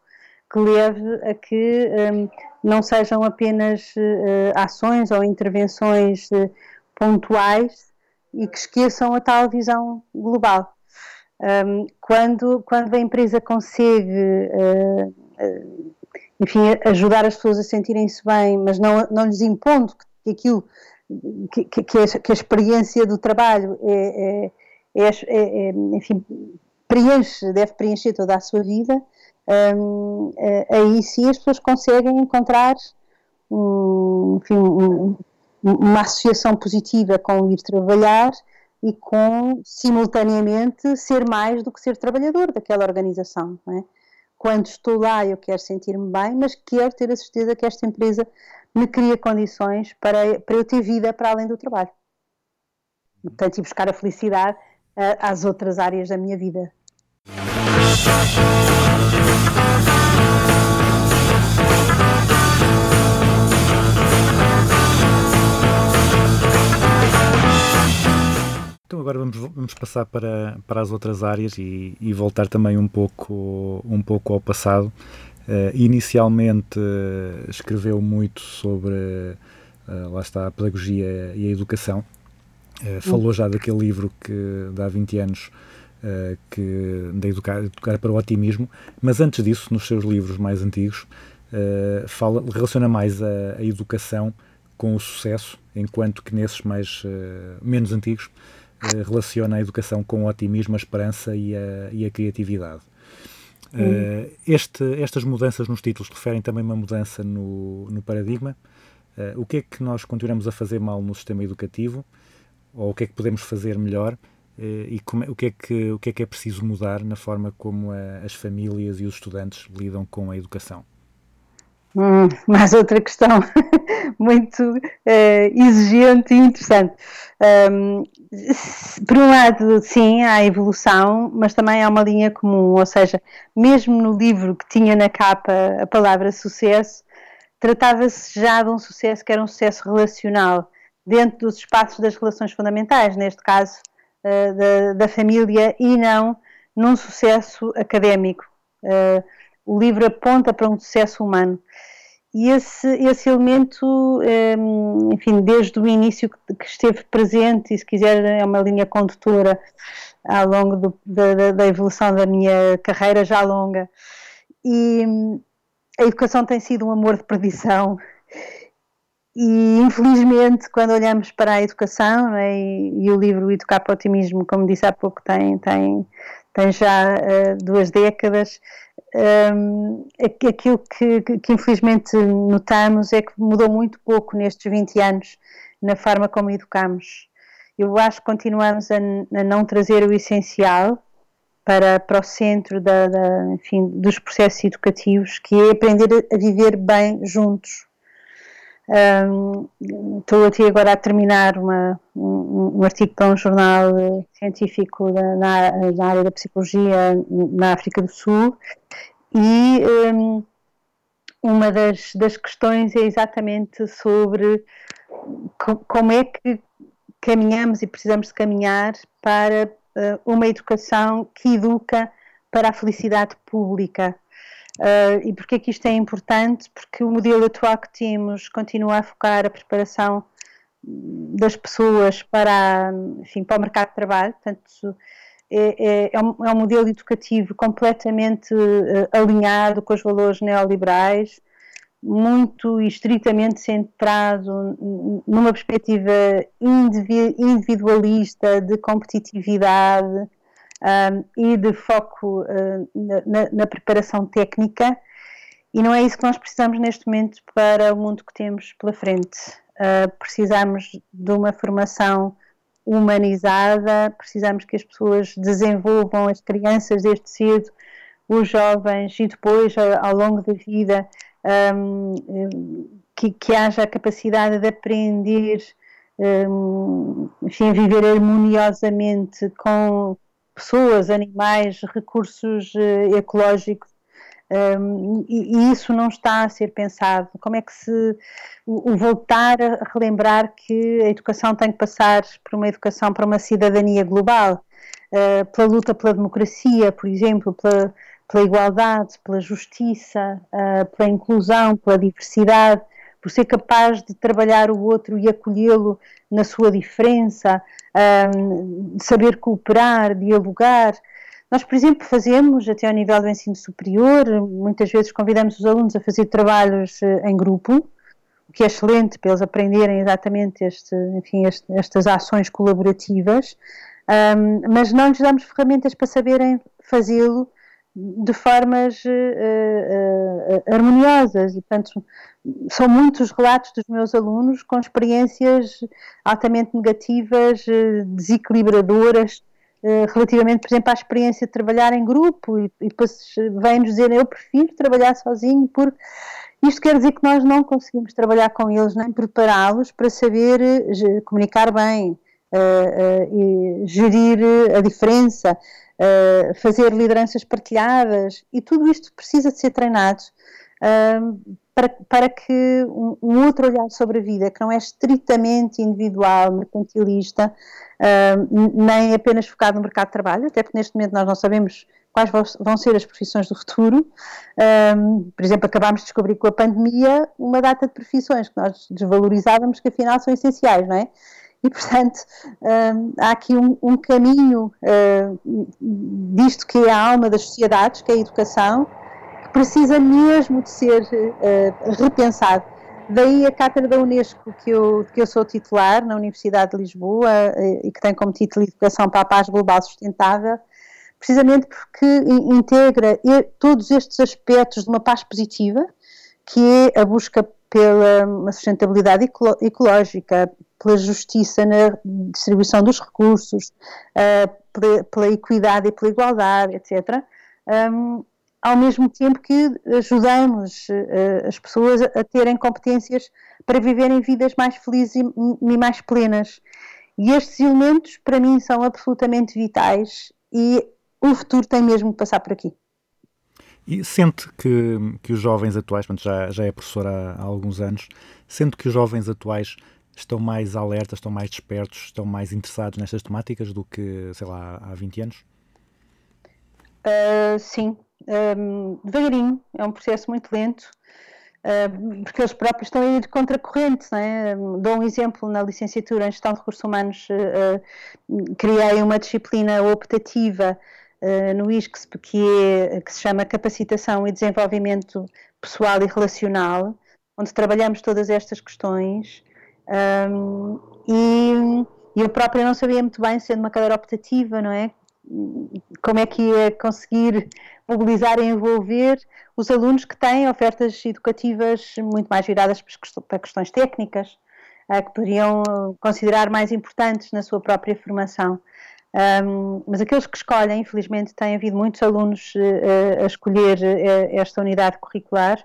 que leve a que um, não sejam apenas uh, ações ou intervenções uh, pontuais e que esqueçam a tal visão global. Um, quando, quando a empresa consegue, uh, enfim, ajudar as pessoas a sentirem-se bem, mas não, não lhes impondo que aquilo, que, que, que, a, experiência do trabalho é, é, é, é enfim, preenche, deve preencher toda a sua vida, um, aí sim as pessoas conseguem encontrar um, enfim, um, uma associação positiva com ir trabalhar e com, simultaneamente, ser mais do que ser trabalhador daquela organização. É? Quando estou lá, eu quero sentir-me bem, mas quero ter a certeza que esta empresa me cria condições para, para eu ter vida para além do trabalho. Portanto, e buscar a felicidade às outras áreas da minha vida. Então agora vamos, vamos passar para, para as outras áreas e, e voltar também um pouco, um pouco ao passado. Uh, inicialmente uh, escreveu muito sobre, uh, lá está, a pedagogia e a educação. falou já daquele livro que dá 20 anos que da educar, educar para o otimismo, mas antes disso, nos seus livros mais antigos, fala, relaciona mais a, a, educação com o sucesso, enquanto que nesses mais menos antigos eh, relaciona a educação com o otimismo, a esperança e a, e a criatividade. Uh, este, estas mudanças nos títulos referem também uma mudança no, no paradigma. Uh, o que é que nós continuamos a fazer mal no sistema educativo? Ou o que é que podemos fazer melhor? Uh, e como, o, que é que, o que é que é preciso mudar na forma como a, as famílias e os estudantes lidam com a educação? Hum, (laughs) mais outra questão (laughs) muito uh, exigente e interessante. Um, por um lado, sim, há evolução, mas também há uma linha comum, ou seja, mesmo no livro que tinha na capa a palavra sucesso, tratava-se já de um sucesso que era um sucesso relacional, dentro dos espaços das relações fundamentais, neste caso da, da, família, e não num sucesso académico. Uh, o livro aponta para um sucesso humano. E esse, esse elemento, ehm, enfim, desde o início que esteve presente, e se quiser é uma linha condutora ao longo do, da, da, evolução da minha carreira já longa. E a educação tem sido um amor de perdição. E infelizmente, quando olhamos para a educação, é? e, e, o livro Educar para o Otimismo, como disse há pouco, tem, tem, tem já uh, duas décadas, um, aquilo que, que, infelizmente notamos é que mudou muito pouco nestes 20 anos na forma como educamos. Eu acho que continuamos a, a não trazer o essencial para, para o centro da, da, enfim, dos processos educativos, que é aprender a viver bem juntos. Estou aqui agora a terminar uma, um, um, artigo para um jornal científico da, na, na, área da psicologia na África do Sul e um, uma das, das questões é exatamente sobre como é que caminhamos e precisamos de caminhar para uh, uma educação que educa para a felicidade pública. Uh, e porquê que isto é importante? Porque o modelo atual que temos continua a focar a preparação das pessoas para, enfim, para o mercado de trabalho, portanto, é, é, é, um, é um modelo educativo completamente uh, alinhado com os valores neoliberais, muito estritamente centrado numa perspectiva individualista de competitividade, um, e de foco uh, na, na, preparação técnica, e não é isso que nós precisamos neste momento para o mundo que temos pela frente. Uh, precisamos de uma formação humanizada, precisamos que as pessoas desenvolvam as crianças desde cedo, os jovens e depois ao longo da vida um, que, que haja a capacidade de aprender um, enfim, viver harmoniosamente com pessoas, animais, recursos uh, ecológicos, um, e, e, isso não está a ser pensado. Como é que se. O, o, voltar a relembrar que a educação tem que passar por uma educação para uma cidadania global. uh, pela luta pela democracia, por exemplo, pela, pela igualdade, pela justiça, uh, pela inclusão, pela diversidade, por ser capaz de trabalhar o outro e acolhê-lo na sua diferença, um, saber cooperar, dialogar. Nós, por exemplo, fazemos, até ao nível do ensino superior, muitas vezes convidamos os alunos a fazer trabalhos em grupo, o que é excelente para eles aprenderem exatamente este, enfim, este, estas ações colaborativas, um, mas não lhes damos ferramentas para saberem fazê-lo de formas uh, uh, harmoniosas. E, portanto, são muitos relatos dos meus alunos com experiências altamente negativas, desequilibradoras, relativamente, por exemplo, à experiência de trabalhar em grupo e, e depois vêm-nos dizer eu prefiro trabalhar sozinho porque isto quer dizer que nós não conseguimos trabalhar com eles nem prepará-los para saber comunicar bem, uh, gerir a diferença, uh, fazer lideranças partilhadas e tudo isto precisa de ser treinado para, para que um, um, outro olhar sobre a vida, que não é estritamente individual, mercantilista, nem apenas focado no mercado de trabalho, até porque neste momento nós não sabemos quais vão ser as profissões do futuro. Um, por exemplo, acabámos de descobrir com a pandemia uma data de profissões que nós desvalorizávamos que afinal são essenciais, não é? E, portanto, um, há aqui um, um caminho uh, disto que é a alma das sociedades, que é a educação, que precisa mesmo de ser uh, repensado. Daí a cátedra da Unesco, que eu, que eu sou titular na Universidade de Lisboa uh, e que tem como título Educação para a Paz Global Sustentável, precisamente porque integra todos estes aspectos de uma paz positiva, que é a busca pela sustentabilidade ecológica, pela justiça na distribuição dos recursos, uh, pela, equidade e pela igualdade, etc. Um, ao mesmo tempo que ajudamos uh, as pessoas a, terem competências para viverem vidas mais felizes e, e mais plenas. E estes elementos, para mim, são absolutamente vitais e o futuro tem mesmo que passar por aqui. E sente que, que os jovens atuais, já, já é professora há, há alguns anos, sente que os jovens atuais estão mais alertas, estão mais despertos, estão mais interessados nestas temáticas do que, sei lá, há 20 anos? Uh, sim, um, devagarinho, é um processo muito lento, uh, porque eles próprios estão a ir contracorrente. Não é? Dou um exemplo, na licenciatura em Gestão de Recursos Humanos, uh, criei uma disciplina optativa no ISCSP, que, é, que se chama Capacitação e Desenvolvimento Pessoal e Relacional, onde trabalhamos todas estas questões. Um, e, eu própria não sabia muito bem, sendo uma cadeira optativa, não é? Como é que ia conseguir mobilizar e envolver os alunos que têm ofertas educativas muito mais viradas para questões técnicas, uh, que poderiam considerar mais importantes na sua própria formação. Um, mas aqueles que escolhem, infelizmente, têm havido muitos alunos uh, a escolher uh, esta unidade curricular,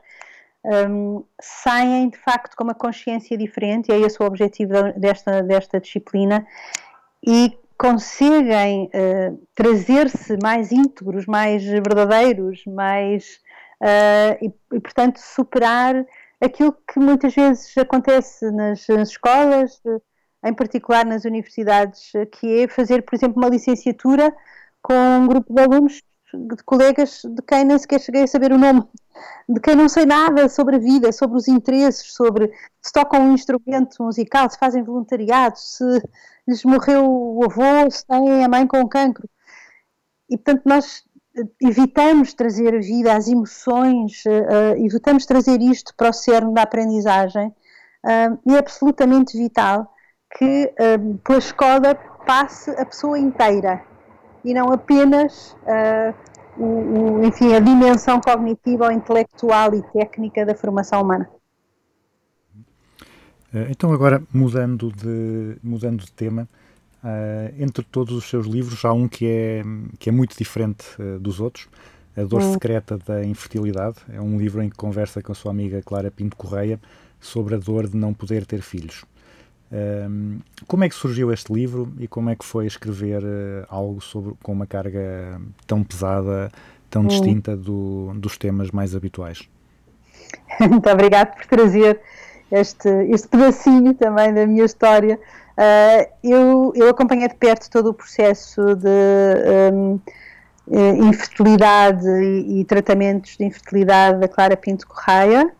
um, saem de facto com uma consciência diferente, e é esse o objetivo desta, desta disciplina, e conseguem uh, trazer-se mais íntegros, mais verdadeiros, mais. E, e, portanto, superar aquilo que muitas vezes acontece nas, nas escolas em particular nas universidades, que é fazer, por exemplo, uma licenciatura com um grupo de alunos, de colegas de quem nem sequer cheguei a saber o nome, de quem não sei nada sobre a vida, sobre os interesses, sobre se tocam um instrumento musical, se fazem voluntariado, se lhes morreu o avô, se têm a mãe com cancro. E, portanto, nós evitamos trazer a vida, as emoções, uh, evitamos trazer isto para o cerne da aprendizagem, e é absolutamente vital que pela escola passe a pessoa inteira e não apenas uh, o, o, enfim, a dimensão cognitiva ou intelectual e técnica da formação humana. Eh, então agora mudando de, mudando de tema, uh, entre todos os seus livros há um que é, que é muito diferente uh, dos outros, A Dor hum. Secreta da Infertilidade. É um livro em que conversa com a sua amiga Clara Pinto Correia sobre a dor de não poder ter filhos. Um, como é que surgiu este livro e como é que foi escrever uh, algo sobre, com uma carga tão pesada, tão hum. distinta do, dos temas mais habituais? (laughs) Muito obrigado por trazer este, este pedacinho também da minha história Uh, eu, eu acompanhei de perto todo o processo de um, eh, infertilidade e, e, tratamentos de infertilidade da Clara Pinto Correia,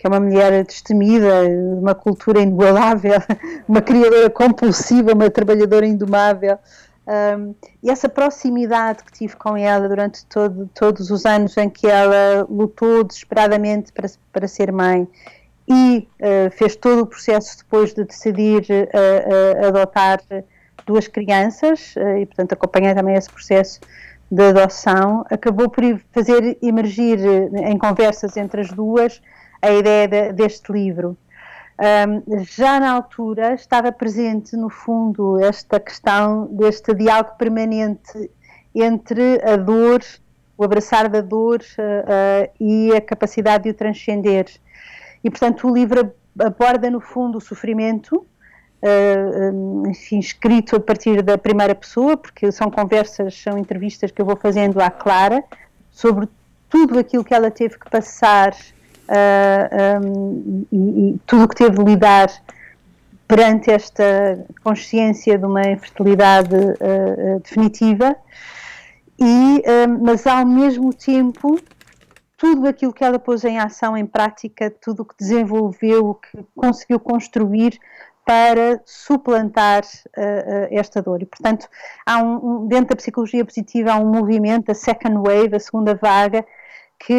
que é uma mulher destemida, uma cultura inigualável, (laughs) uma criadora compulsiva, uma trabalhadora indomável. Um, e essa proximidade que tive com ela durante todo, todos os anos em que ela lutou desesperadamente para, para ser mãe e uh, fez todo o processo depois de decidir uh, uh, adotar duas crianças e, portanto, acompanhei também esse processo de adoção, acabou por fazer emergir em conversas entre as duas a ideia de, deste livro. Um, já na altura estava presente, no fundo, esta questão deste diálogo permanente entre a dor, o abraçar da dor uh, uh, e a capacidade de o transcender. E, portanto, o livro aborda, no fundo, o sofrimento, uh, enfim, escrito a partir da primeira pessoa, porque são conversas, são entrevistas que eu vou fazendo à Clara, sobre tudo aquilo que ela teve que passar um, e, e, tudo o que teve de lidar perante esta consciência de uma infertilidade uh, definitiva, e, mas ao mesmo tempo tudo aquilo que ela pôs em ação, em prática, tudo o que desenvolveu, o que conseguiu construir para suplantar uh, esta dor. E, portanto, há um, dentro da psicologia positiva há um movimento, a second wave, a segunda vaga, que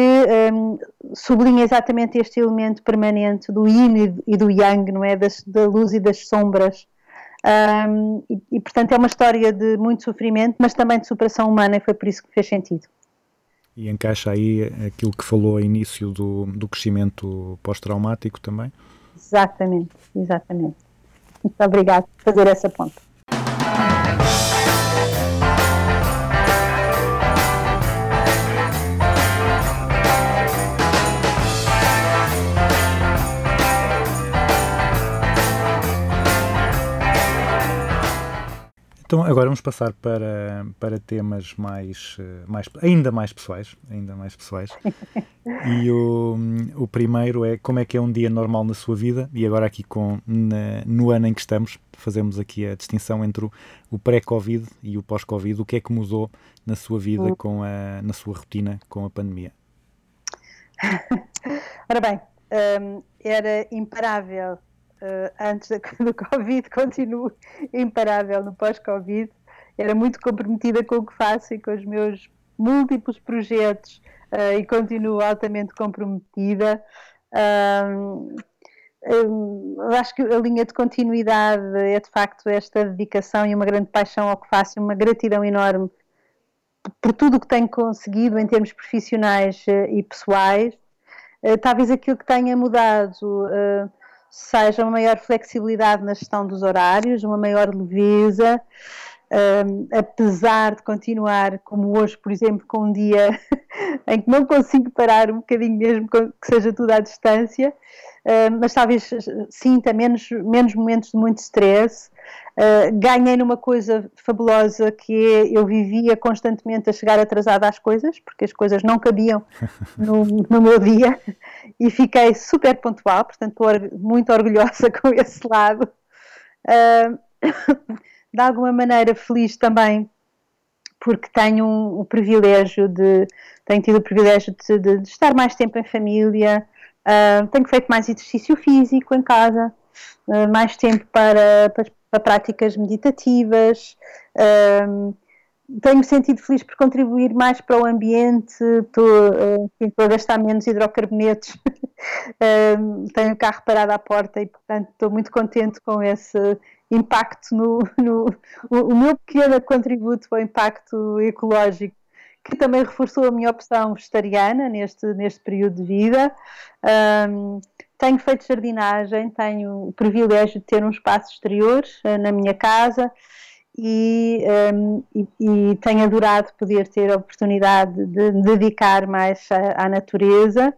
um, sublinha exatamente este elemento permanente do yin e do yang, não é? Das, da luz e das sombras. Um, e, e, portanto, é uma história de muito sofrimento, mas também de superação humana, e foi por isso que fez sentido. E encaixa aí aquilo que falou ao início do, do crescimento pós-traumático também? Exatamente, exatamente. Muito obrigada por fazer essa ponta. Então agora vamos passar para, para temas mais, mais ainda mais pessoais, ainda mais pessoais. (laughs) e o, o primeiro é como é que é um dia normal na sua vida e agora aqui com na, no ano em que estamos fazemos aqui a distinção entre o, o pré-covid e o pós-covid. O que é que mudou na sua vida com a na sua rotina com a pandemia? (laughs) Ora bem, um, era imparável antes da, (laughs) do Covid, continuo imparável no pós-Covid. Era muito comprometida com o que faço e com os meus múltiplos projetos uh, e continuo altamente comprometida. Acho que a linha de continuidade é de facto esta dedicação e uma grande paixão ao que faço, uma gratidão enorme por tudo o que tenho conseguido em termos profissionais uh, e pessoais. Talvez aquilo que tenha mudado seja uma maior flexibilidade na gestão dos horários, uma maior leveza, um, apesar de continuar, como hoje, por exemplo, com um dia (laughs) em que não consigo parar um bocadinho mesmo que seja tudo à distância, uh, mas talvez sinta menos, menos momentos de muito stress. Uh, ganhei numa coisa fabulosa que é eu vivia constantemente a chegar atrasada às coisas, porque as coisas não cabiam (laughs) no, no meu dia, e fiquei super pontual, portanto estou muito orgulhosa (laughs) com esse lado. Uh, (coughs) de alguma maneira feliz também porque tenho um, o privilégio de tenho tido o privilégio de, de, de estar mais tempo em família, Uh, tenho feito mais exercício físico em casa, mais tempo para, para, para práticas meditativas. Uh, tenho sentido feliz por contribuir mais para o ambiente, estou, estou a gastar menos hidrocarbonetos, (laughs) tenho o carro parado à porta e, portanto, estou muito contente com esse impacto no, no o, meu pequeno contributo para o impacto ecológico que também reforçou a minha opção vegetariana neste, neste período de vida. Um, tenho feito jardinagem, tenho o privilégio de ter um espaço exterior uh, na minha casa e, um, e, e, tenho adorado poder ter a oportunidade de me dedicar mais à, à natureza.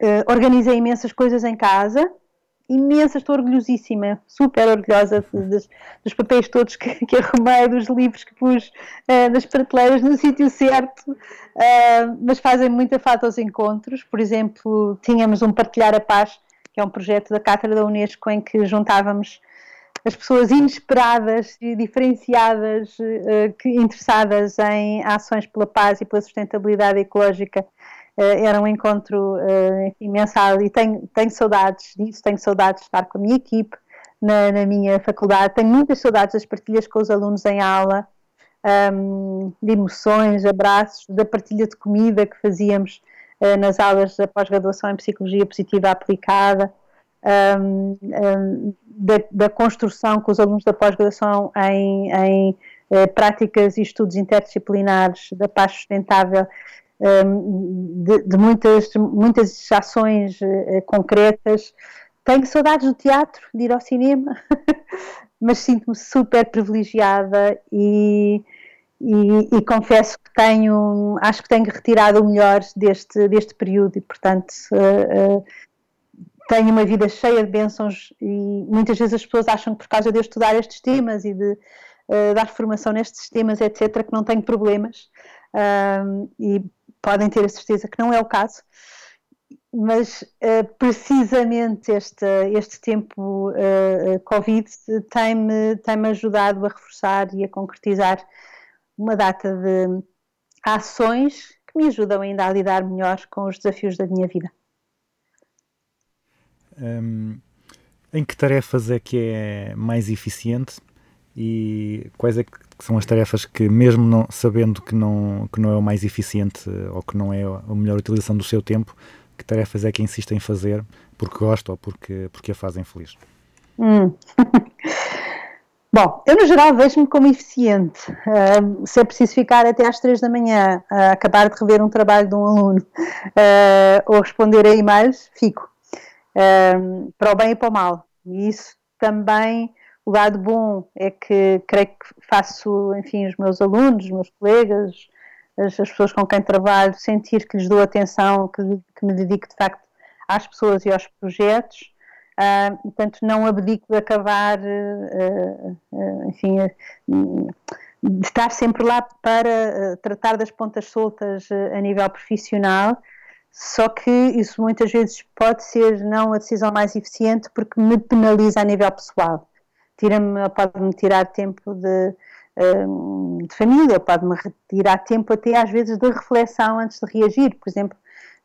Uh, organizei imensas coisas em casa, imensa, estou orgulhosíssima, super orgulhosa dos, dos papéis todos que, que, arrumei, dos livros que pus uh, nas prateleiras no (laughs) sítio certo, uh, mas fazem muita falta aos encontros. Por exemplo, tínhamos um Partilhar a Paz, que é um projeto da Cátedra da Unesco em que juntávamos as pessoas inesperadas e diferenciadas uh, que, interessadas em ações pela paz e pela sustentabilidade ecológica era um encontro uh, imensado e tenho, tenho saudades disso, tenho saudades de estar com a minha equipe na, na minha faculdade, tenho muitas saudades das partilhas com os alunos em aula, um, de emoções, abraços, da partilha de comida que fazíamos nas aulas da pós-graduação em Psicologia Positiva Aplicada um, um, da, da, construção com os alunos da pós-graduação em, em eh, práticas e estudos interdisciplinares da paz sustentável, de, de, muitas, muitas ações eh, concretas. Tenho saudades do teatro, de ir ao cinema, (laughs) mas sinto-me super privilegiada e, e, e, confesso que tenho, acho que tenho retirado o melhor deste, deste período e, portanto, uh, tenho uma vida cheia de bênçãos e muitas vezes as pessoas acham que por causa de eu estudar estes temas e de uh, dar formação nestes temas, etc., que não tenho problemas e podem ter a certeza que não é o caso. Mas uh, precisamente este, este tempo Covid tem-me tem ajudado a reforçar e a concretizar uma data de ações que me ajudam ainda a lidar melhor com os desafios da minha vida. Um, em que tarefas é que é mais eficiente e quais é que são as tarefas que, mesmo não, sabendo que não, que não é o mais eficiente ou que não é a melhor utilização do seu tempo, que tarefas é que insiste em fazer porque gosta ou porque, porque a fazem feliz? Hum. (laughs) Bom, eu no geral vejo-me como eficiente. Uh, se é preciso ficar até às três da manhã a acabar de rever um trabalho de um aluno uh, (laughs) ou responder a e-mails, fico um, para o bem e para o mal. E isso também, o lado bom é que creio que faço, enfim, os meus alunos, os meus colegas, as, as pessoas com quem trabalho, sentir que lhes dou atenção, que, que me dedico de facto às pessoas e aos projetos. Uh, portanto, não abdico de acabar, uh, uh, enfim, de estar sempre lá para tratar das pontas soltas a nível profissional só que isso muitas vezes pode ser não a decisão mais eficiente porque me penaliza a nível pessoal. Tira-me, pode-me tirar tempo de, hum, de família, pode-me retirar tempo até às vezes de reflexão antes de reagir, por exemplo,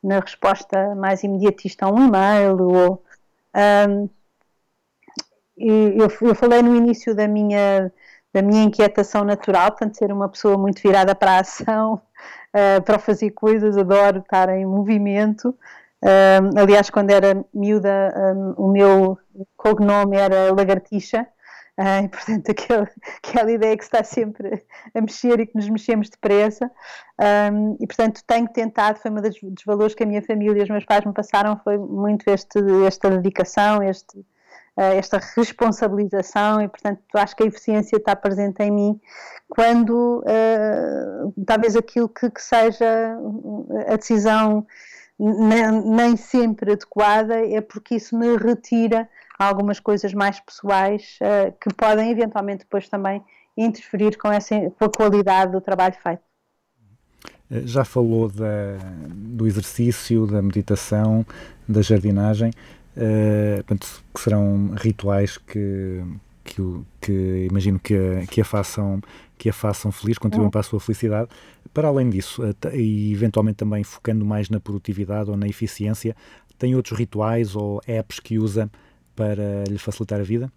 na resposta mais imediatista a um e-mail ou um, eu, eu falei no início da minha da minha inquietação natural, portanto, ser uma pessoa muito virada para a ação, uh, (laughs) para fazer coisas, adoro estar em movimento. Uh, aliás, quando era miúda, um, o meu cognome era Lagartixa, uh, e, portanto, (laughs) aquele, aquela ideia que está sempre a mexer e que nos mexemos depressa. Um, e, portanto, tenho tentado, foi um dos, dos valores que a minha família e os meus pais me passaram, foi muito este, esta dedicação, este eh, esta responsabilização e, portanto, acho que a eficiência está presente em mim quando uh, talvez aquilo que, que, seja a decisão nem, nem, sempre adequada é porque isso me retira algumas coisas mais pessoais uh, que podem eventualmente depois também interferir com, essa, com a qualidade do trabalho feito. Já falou da, do exercício, da meditação, da jardinagem. Uh, portanto, que serão rituais que, que, que imagino que a, que a façam que a façam feliz, contribuam para a sua felicidade. Para além disso, e eventualmente também focando mais na produtividade ou na eficiência, tem outros rituais ou apps que usa para lhe facilitar a vida?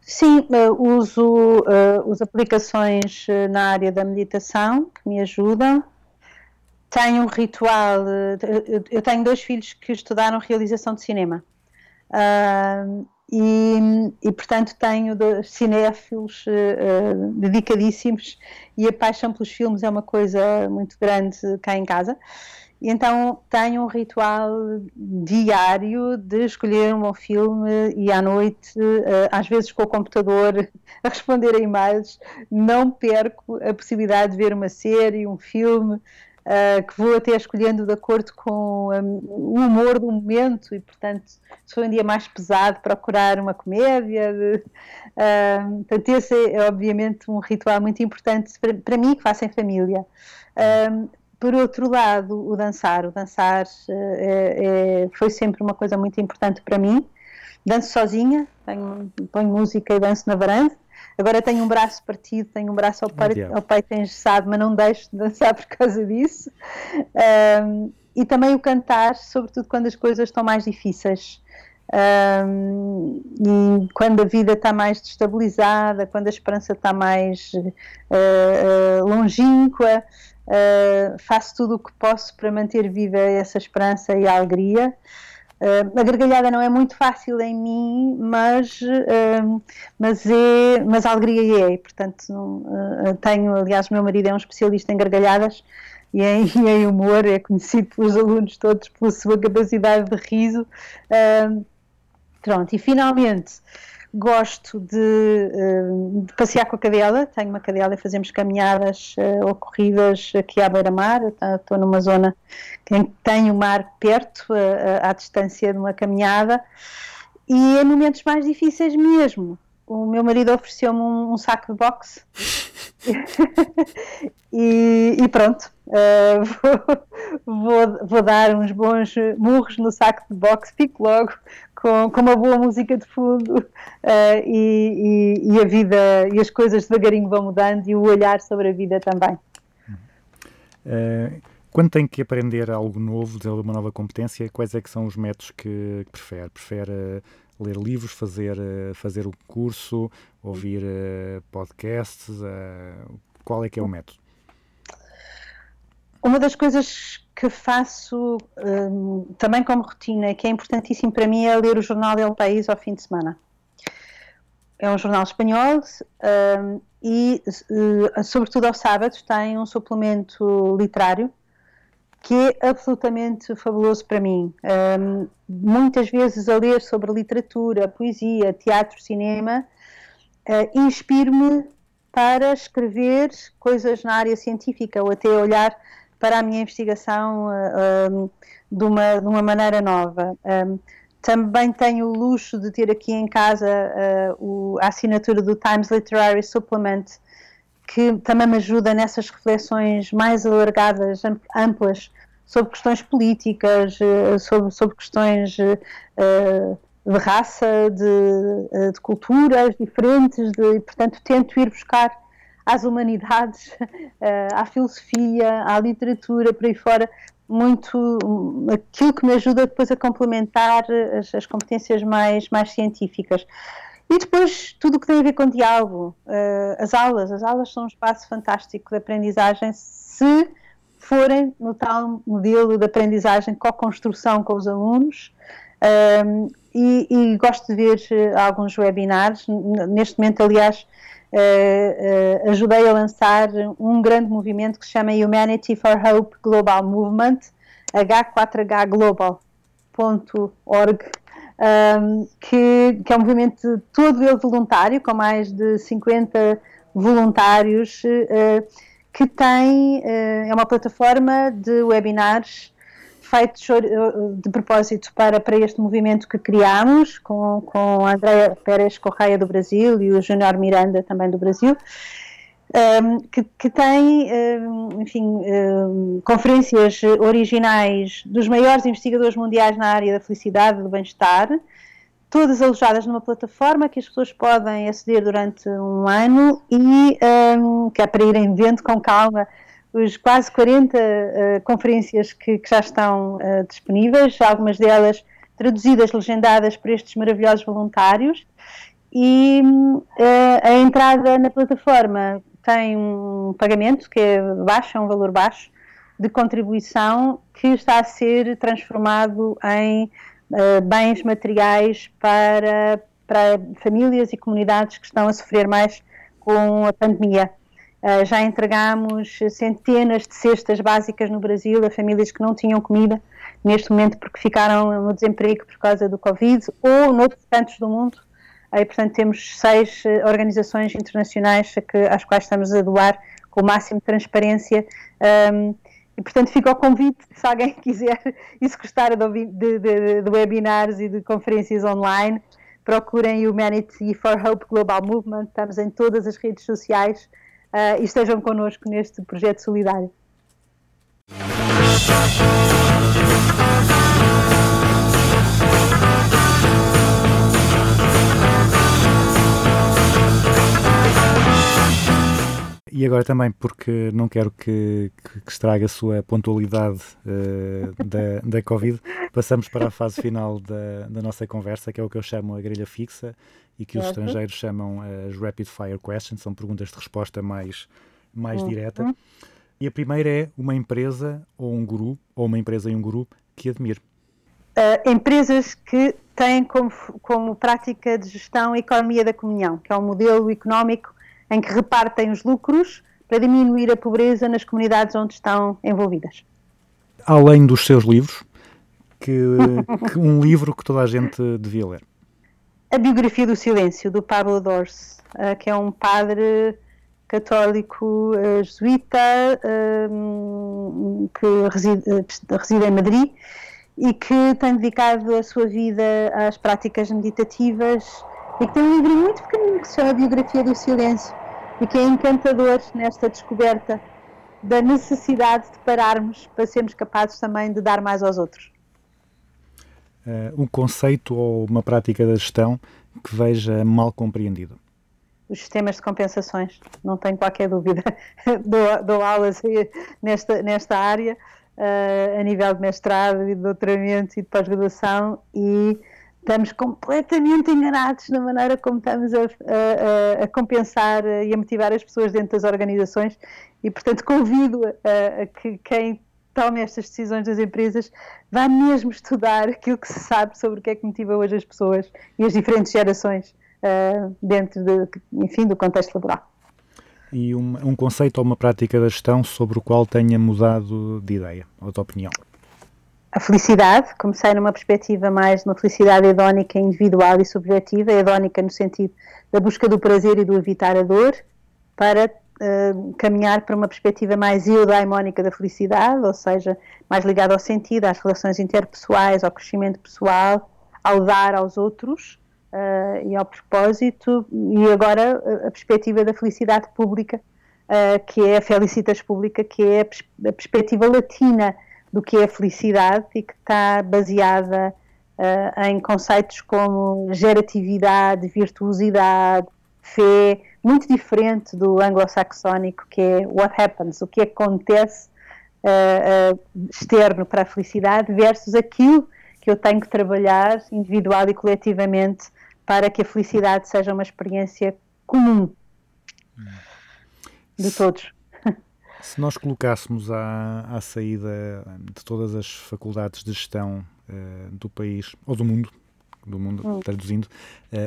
Sim, uso, uh, uso aplicações na área da meditação que me ajudam tenho um ritual. Eh, eu tenho dois filhos que estudaram realização de cinema. Uh, e, e, portanto tenho cinéfilos uh, dedicadíssimos e a paixão pelos filmes é uma coisa muito grande cá em casa. E então tenho um ritual diário de escolher um bom filme e à noite, uh, às vezes com o computador, (laughs) a responder a e-mails, não perco a possibilidade de ver uma série, um filme, uh, que vou até escolhendo de acordo com um, o humor do momento e, portanto, se for um dia mais pesado, procurar uma comédia. De, portanto, esse é, obviamente, um ritual muito importante para mim, que faço em família. Por outro lado, o dançar. O dançar é, é, foi sempre uma coisa muito importante para mim. danço sozinha, tenho, ponho música e danço na varanda. Agora tenho um braço partido, tenho um braço ao, par, ao peito engessado, mas não deixo de dançar (laughs) por causa disso. Um, e também o cantar, sobretudo quando as coisas estão mais difíceis. Um, e quando a vida está mais destabilizada, quando a esperança está mais uh, uh, longínqua, uh, faço tudo o que posso para manter viva essa esperança e a alegria. Uh, a gargalhada não é muito fácil em mim, mas, uh, mas, é, mas a alegria é. Portanto, tenho, aliás, meu marido é um especialista em gargalhadas e em, (laughs) e em humor, é conhecido pelos alunos todos pela sua capacidade de riso. Pronto, e finalmente gosto de, uh, de, passear com a cadela, tenho uma cadela e fazemos caminhadas uh, ou corridas aqui à beira-mar, estou numa zona que tem o mar perto, uh, à distância de uma caminhada, e em momentos mais difíceis mesmo, o meu marido ofereceu-me um, um, saco de boxe. (laughs) E, e, pronto, vou, vou, vou, dar uns bons murros no saco de boxe, fico logo com, com uma boa música de fundo uh, e, e, e, a vida e as coisas devagarinho vão mudando e o olhar sobre a vida também. Uh, quando tem que aprender algo novo, desenvolver uma nova competência, quais é que são os métodos que, que prefere? Prefere uh, ler livros, fazer, fazer o curso, ouvir podcasts? qual é que é o método? Uma das coisas que faço um, também como rotina, que é importantíssimo para mim, é ler o jornal El País ao fim de semana. É um jornal espanhol um, e, uh, sobretudo ao sábado, tem um suplemento literário que é absolutamente fabuloso para mim. Um, muitas vezes a ler sobre literatura, poesia, teatro, cinema, uh, inspiro-me para escrever coisas na área científica ou até olhar para a minha investigação uh, um, de, uma, de uma maneira nova. Um, também tenho o luxo de ter aqui em casa uh, o, a assinatura do Times Literary Supplement, que também me ajuda nessas reflexões mais alargadas, amplas, sobre questões políticas, uh, sobre, sobre questões uh, de raça, de, de, culturas diferentes, de, e, portanto tento ir buscar às humanidades, (laughs) à filosofia, à literatura, por aí fora, muito aquilo que me ajuda depois a complementar as, as competências mais, mais científicas. E depois tudo o que tem a ver com diálogo, uh, as aulas. As aulas são um espaço fantástico de aprendizagem se forem no tal modelo de aprendizagem co-construção com os alunos. Um, e, e, gosto de ver alguns webinars. Neste momento, aliás, uh, uh, ajudei a lançar um grande movimento que se chama Humanity for Hope Global Movement, h4hglobal.org, um, que, que, é um movimento todo ele voluntário, com mais de 50 voluntários, uh, que tem, é uma plataforma de webinars feitos de propósito para, para este movimento que criámos, com, com a Andréa Pérez Correia do Brasil e o Júnior Miranda também do Brasil, um, que, que, tem, um, enfim, um, conferências originais dos maiores investigadores mundiais na área da felicidade e do bem-estar, todas alojadas numa plataforma que as pessoas podem aceder durante um ano e que é para irem vendo com calma os quase 40 uh, conferências que, que, já estão uh, disponíveis, algumas delas traduzidas, legendadas por estes maravilhosos voluntários. E uh, a entrada na plataforma tem um pagamento que é baixo, é um valor baixo, de contribuição que está a ser transformado em bens materiais para, para famílias e comunidades que estão a sofrer mais com a pandemia. Uh, já entregamos centenas de cestas básicas no Brasil a famílias que não tinham comida neste momento porque ficaram no desemprego por causa do Covid ou noutros cantos do mundo. Uh, portanto, temos seis uh, organizações internacionais que, às quais estamos a doar com o máximo de transparência. Um, e, portanto, fica o convite, se alguém (laughs) quiser e se gostar de, de, de, de webinars e de conferências online, procurem Humanity for Hope Global Movement. Estamos em todas as redes sociais uh, e estejam connosco neste projeto solidário. E agora também, porque não quero que, que, que estrague a sua pontualidade uh, da, da Covid, passamos para a fase final da, da nossa conversa, que é o que eu chamo a grelha fixa, e que os Certo. estrangeiros chamam as rapid fire questions, são perguntas de resposta mais, mais Uhum. direta. E a primeira é uma empresa ou um guru, ou uma empresa e um guru que admire. Uh, empresas que têm como, como prática de gestão a economia da comunhão, que é um modelo económico em que repartem os lucros para diminuir a pobreza nas comunidades onde estão envolvidas. Além dos seus livros, que, (laughs) que um livro que toda a gente devia ler. A biografia do silêncio, do Pablo Dors, uh, que é um padre católico uh, jesuíta um, que reside, uh, reside em Madrid e que tem dedicado a sua vida às práticas meditativas e que tem um livro muito pequenino que se chama Biografia do Silêncio e que é encantador nesta descoberta da necessidade de pararmos para sermos capazes também de dar mais aos outros. Eh, um conceito ou uma prática da gestão que veja mal compreendido. os sistemas de compensações, não tenho qualquer dúvida. (laughs) dou, dou aulas (laughs) nesta, nesta área, eh, a nível de mestrado e de doutoramento e de pós-graduação, e estamos completamente enganados na maneira como estamos a, a- a- a compensar eh, e a motivar as pessoas dentro das organizações, e portanto convido a, a que quem tome estas decisões das empresas vá mesmo estudar aquilo que se sabe sobre o que é que motiva hoje as pessoas e as diferentes gerações uh, dentro de, enfim, do contexto laboral. E um, um conceito ou uma prática da gestão sobre o qual tenha mudado de ideia ou de opinião. A felicidade, comecei numa perspectiva mais de uma felicidade hedónica, individual e subjetiva, hedónica no sentido da busca do prazer e do evitar a dor, para uh, caminhar para uma perspectiva mais eudaimónica da felicidade, ou seja, mais ligada ao sentido, às relações interpessoais, ao crescimento pessoal, ao dar aos outros uh, e ao propósito, e agora uh, a perspectiva da felicidade pública, uh, que é a felicitas pública, que é a, pers a perspectiva latina do que é a felicidade e que está baseada em conceitos como geratividade, virtuosidade, fé, muito diferente do anglo-saxónico, que é what happens, o que acontece uh, uh, externo para a felicidade, versus aquilo que eu tenho que trabalhar individual e coletivamente para que a felicidade seja uma experiência comum de todos. (laughs) Se nós colocássemos à, à saída de todas as faculdades de gestão uh, do país, ou do mundo, do mundo, Hum. traduzindo,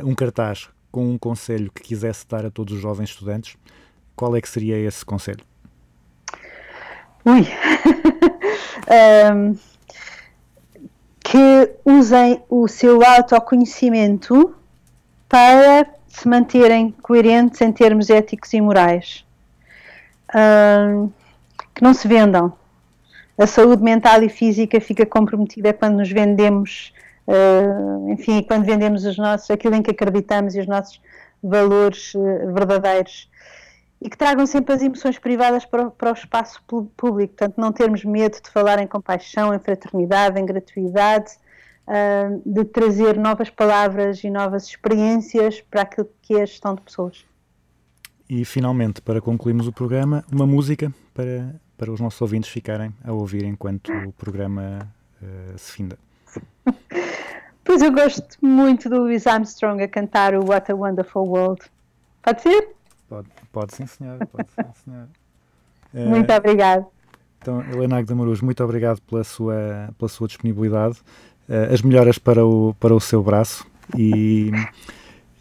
um cartaz com um conselho que quisesse dar a todos os jovens estudantes, qual é que seria esse conselho? Ui! (laughs) um, que usem o seu autoconhecimento para se manterem coerentes em termos éticos e morais. Um, que não se vendam. A saúde mental e física fica comprometida quando nos vendemos, uh, enfim, quando vendemos os nossos, aquilo em que acreditamos e os nossos valores uh, verdadeiros. E que tragam sempre as emoções privadas para para o espaço público, portanto, não termos medo de falar em compaixão, em fraternidade, em gratuidade, uh, de trazer novas palavras e novas experiências para aquilo que é a gestão de pessoas. E finalmente, para concluirmos o programa, uma música para, para os nossos ouvintes ficarem a ouvir enquanto o programa se finda. Pois eu gosto muito do Louis Armstrong a cantar o What a Wonderful World. Pode ser? Pode, pode sim, senhora. Pode sim, (laughs) senhora. Uh, muito obrigada. Então, Helena Agdamaruz, muito obrigado pela sua, pela sua disponibilidade. Uh, as melhoras para o, para o seu braço e,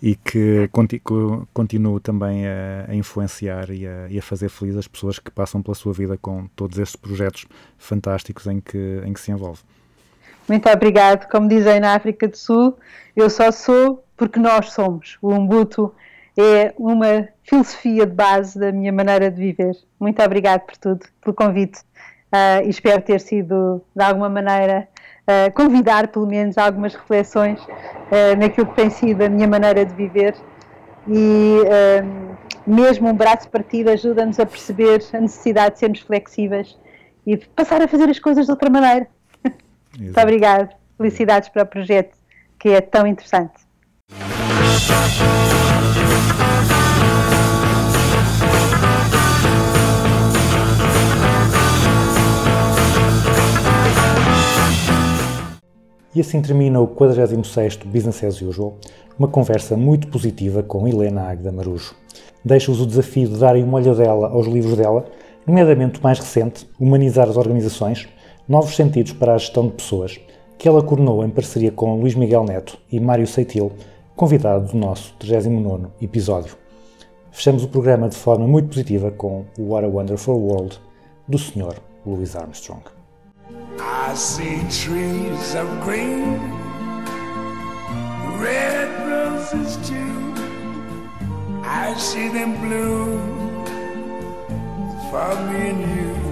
e que continue, continue também a, a influenciar e a, e a, fazer feliz as pessoas que passam pela sua vida com todos estes projetos fantásticos em que, em que se envolve. Muito obrigado. Como dizem na África do Sul, eu só sou porque nós somos. O Ubuntu é uma filosofia de base da minha maneira de viver. Muito obrigado por tudo, pelo convite. Uh, espero ter sido, de alguma maneira, uh, convidar pelo menos algumas reflexões uh, naquilo que tem sido a minha maneira de viver. E mesmo um braço partido ajuda-nos a perceber a necessidade de sermos flexíveis e de passar a fazer as coisas de outra maneira. Exato. Muito obrigada. Felicidades para o projeto que é tão interessante. E assim termina o 46º Business as Usual, uma conversa muito positiva com Helena Agda Marujo. Deixo-vos o desafio de darem uma olhadela aos livros dela, nomeadamente o mais recente, Humanizar as Organizações, Novos Sentidos para a Gestão de Pessoas, que ela coronou em parceria com Luís Miguel Neto e Mário Seitil, convidado do nosso 39º episódio. Fechamos o programa de forma muito positiva com What a Wonderful World, do Sr. Louis Armstrong. I see trees of green, red roses too. I see them bloom for me and you.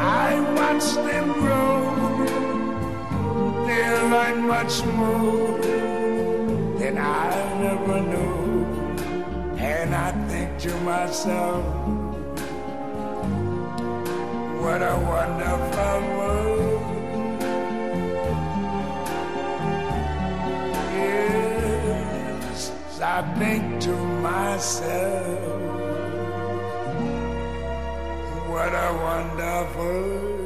I watch them grow. They learn much more than I never knew. And I think to myself, what a wonderful world. Yes, I think to myself, what a wonderful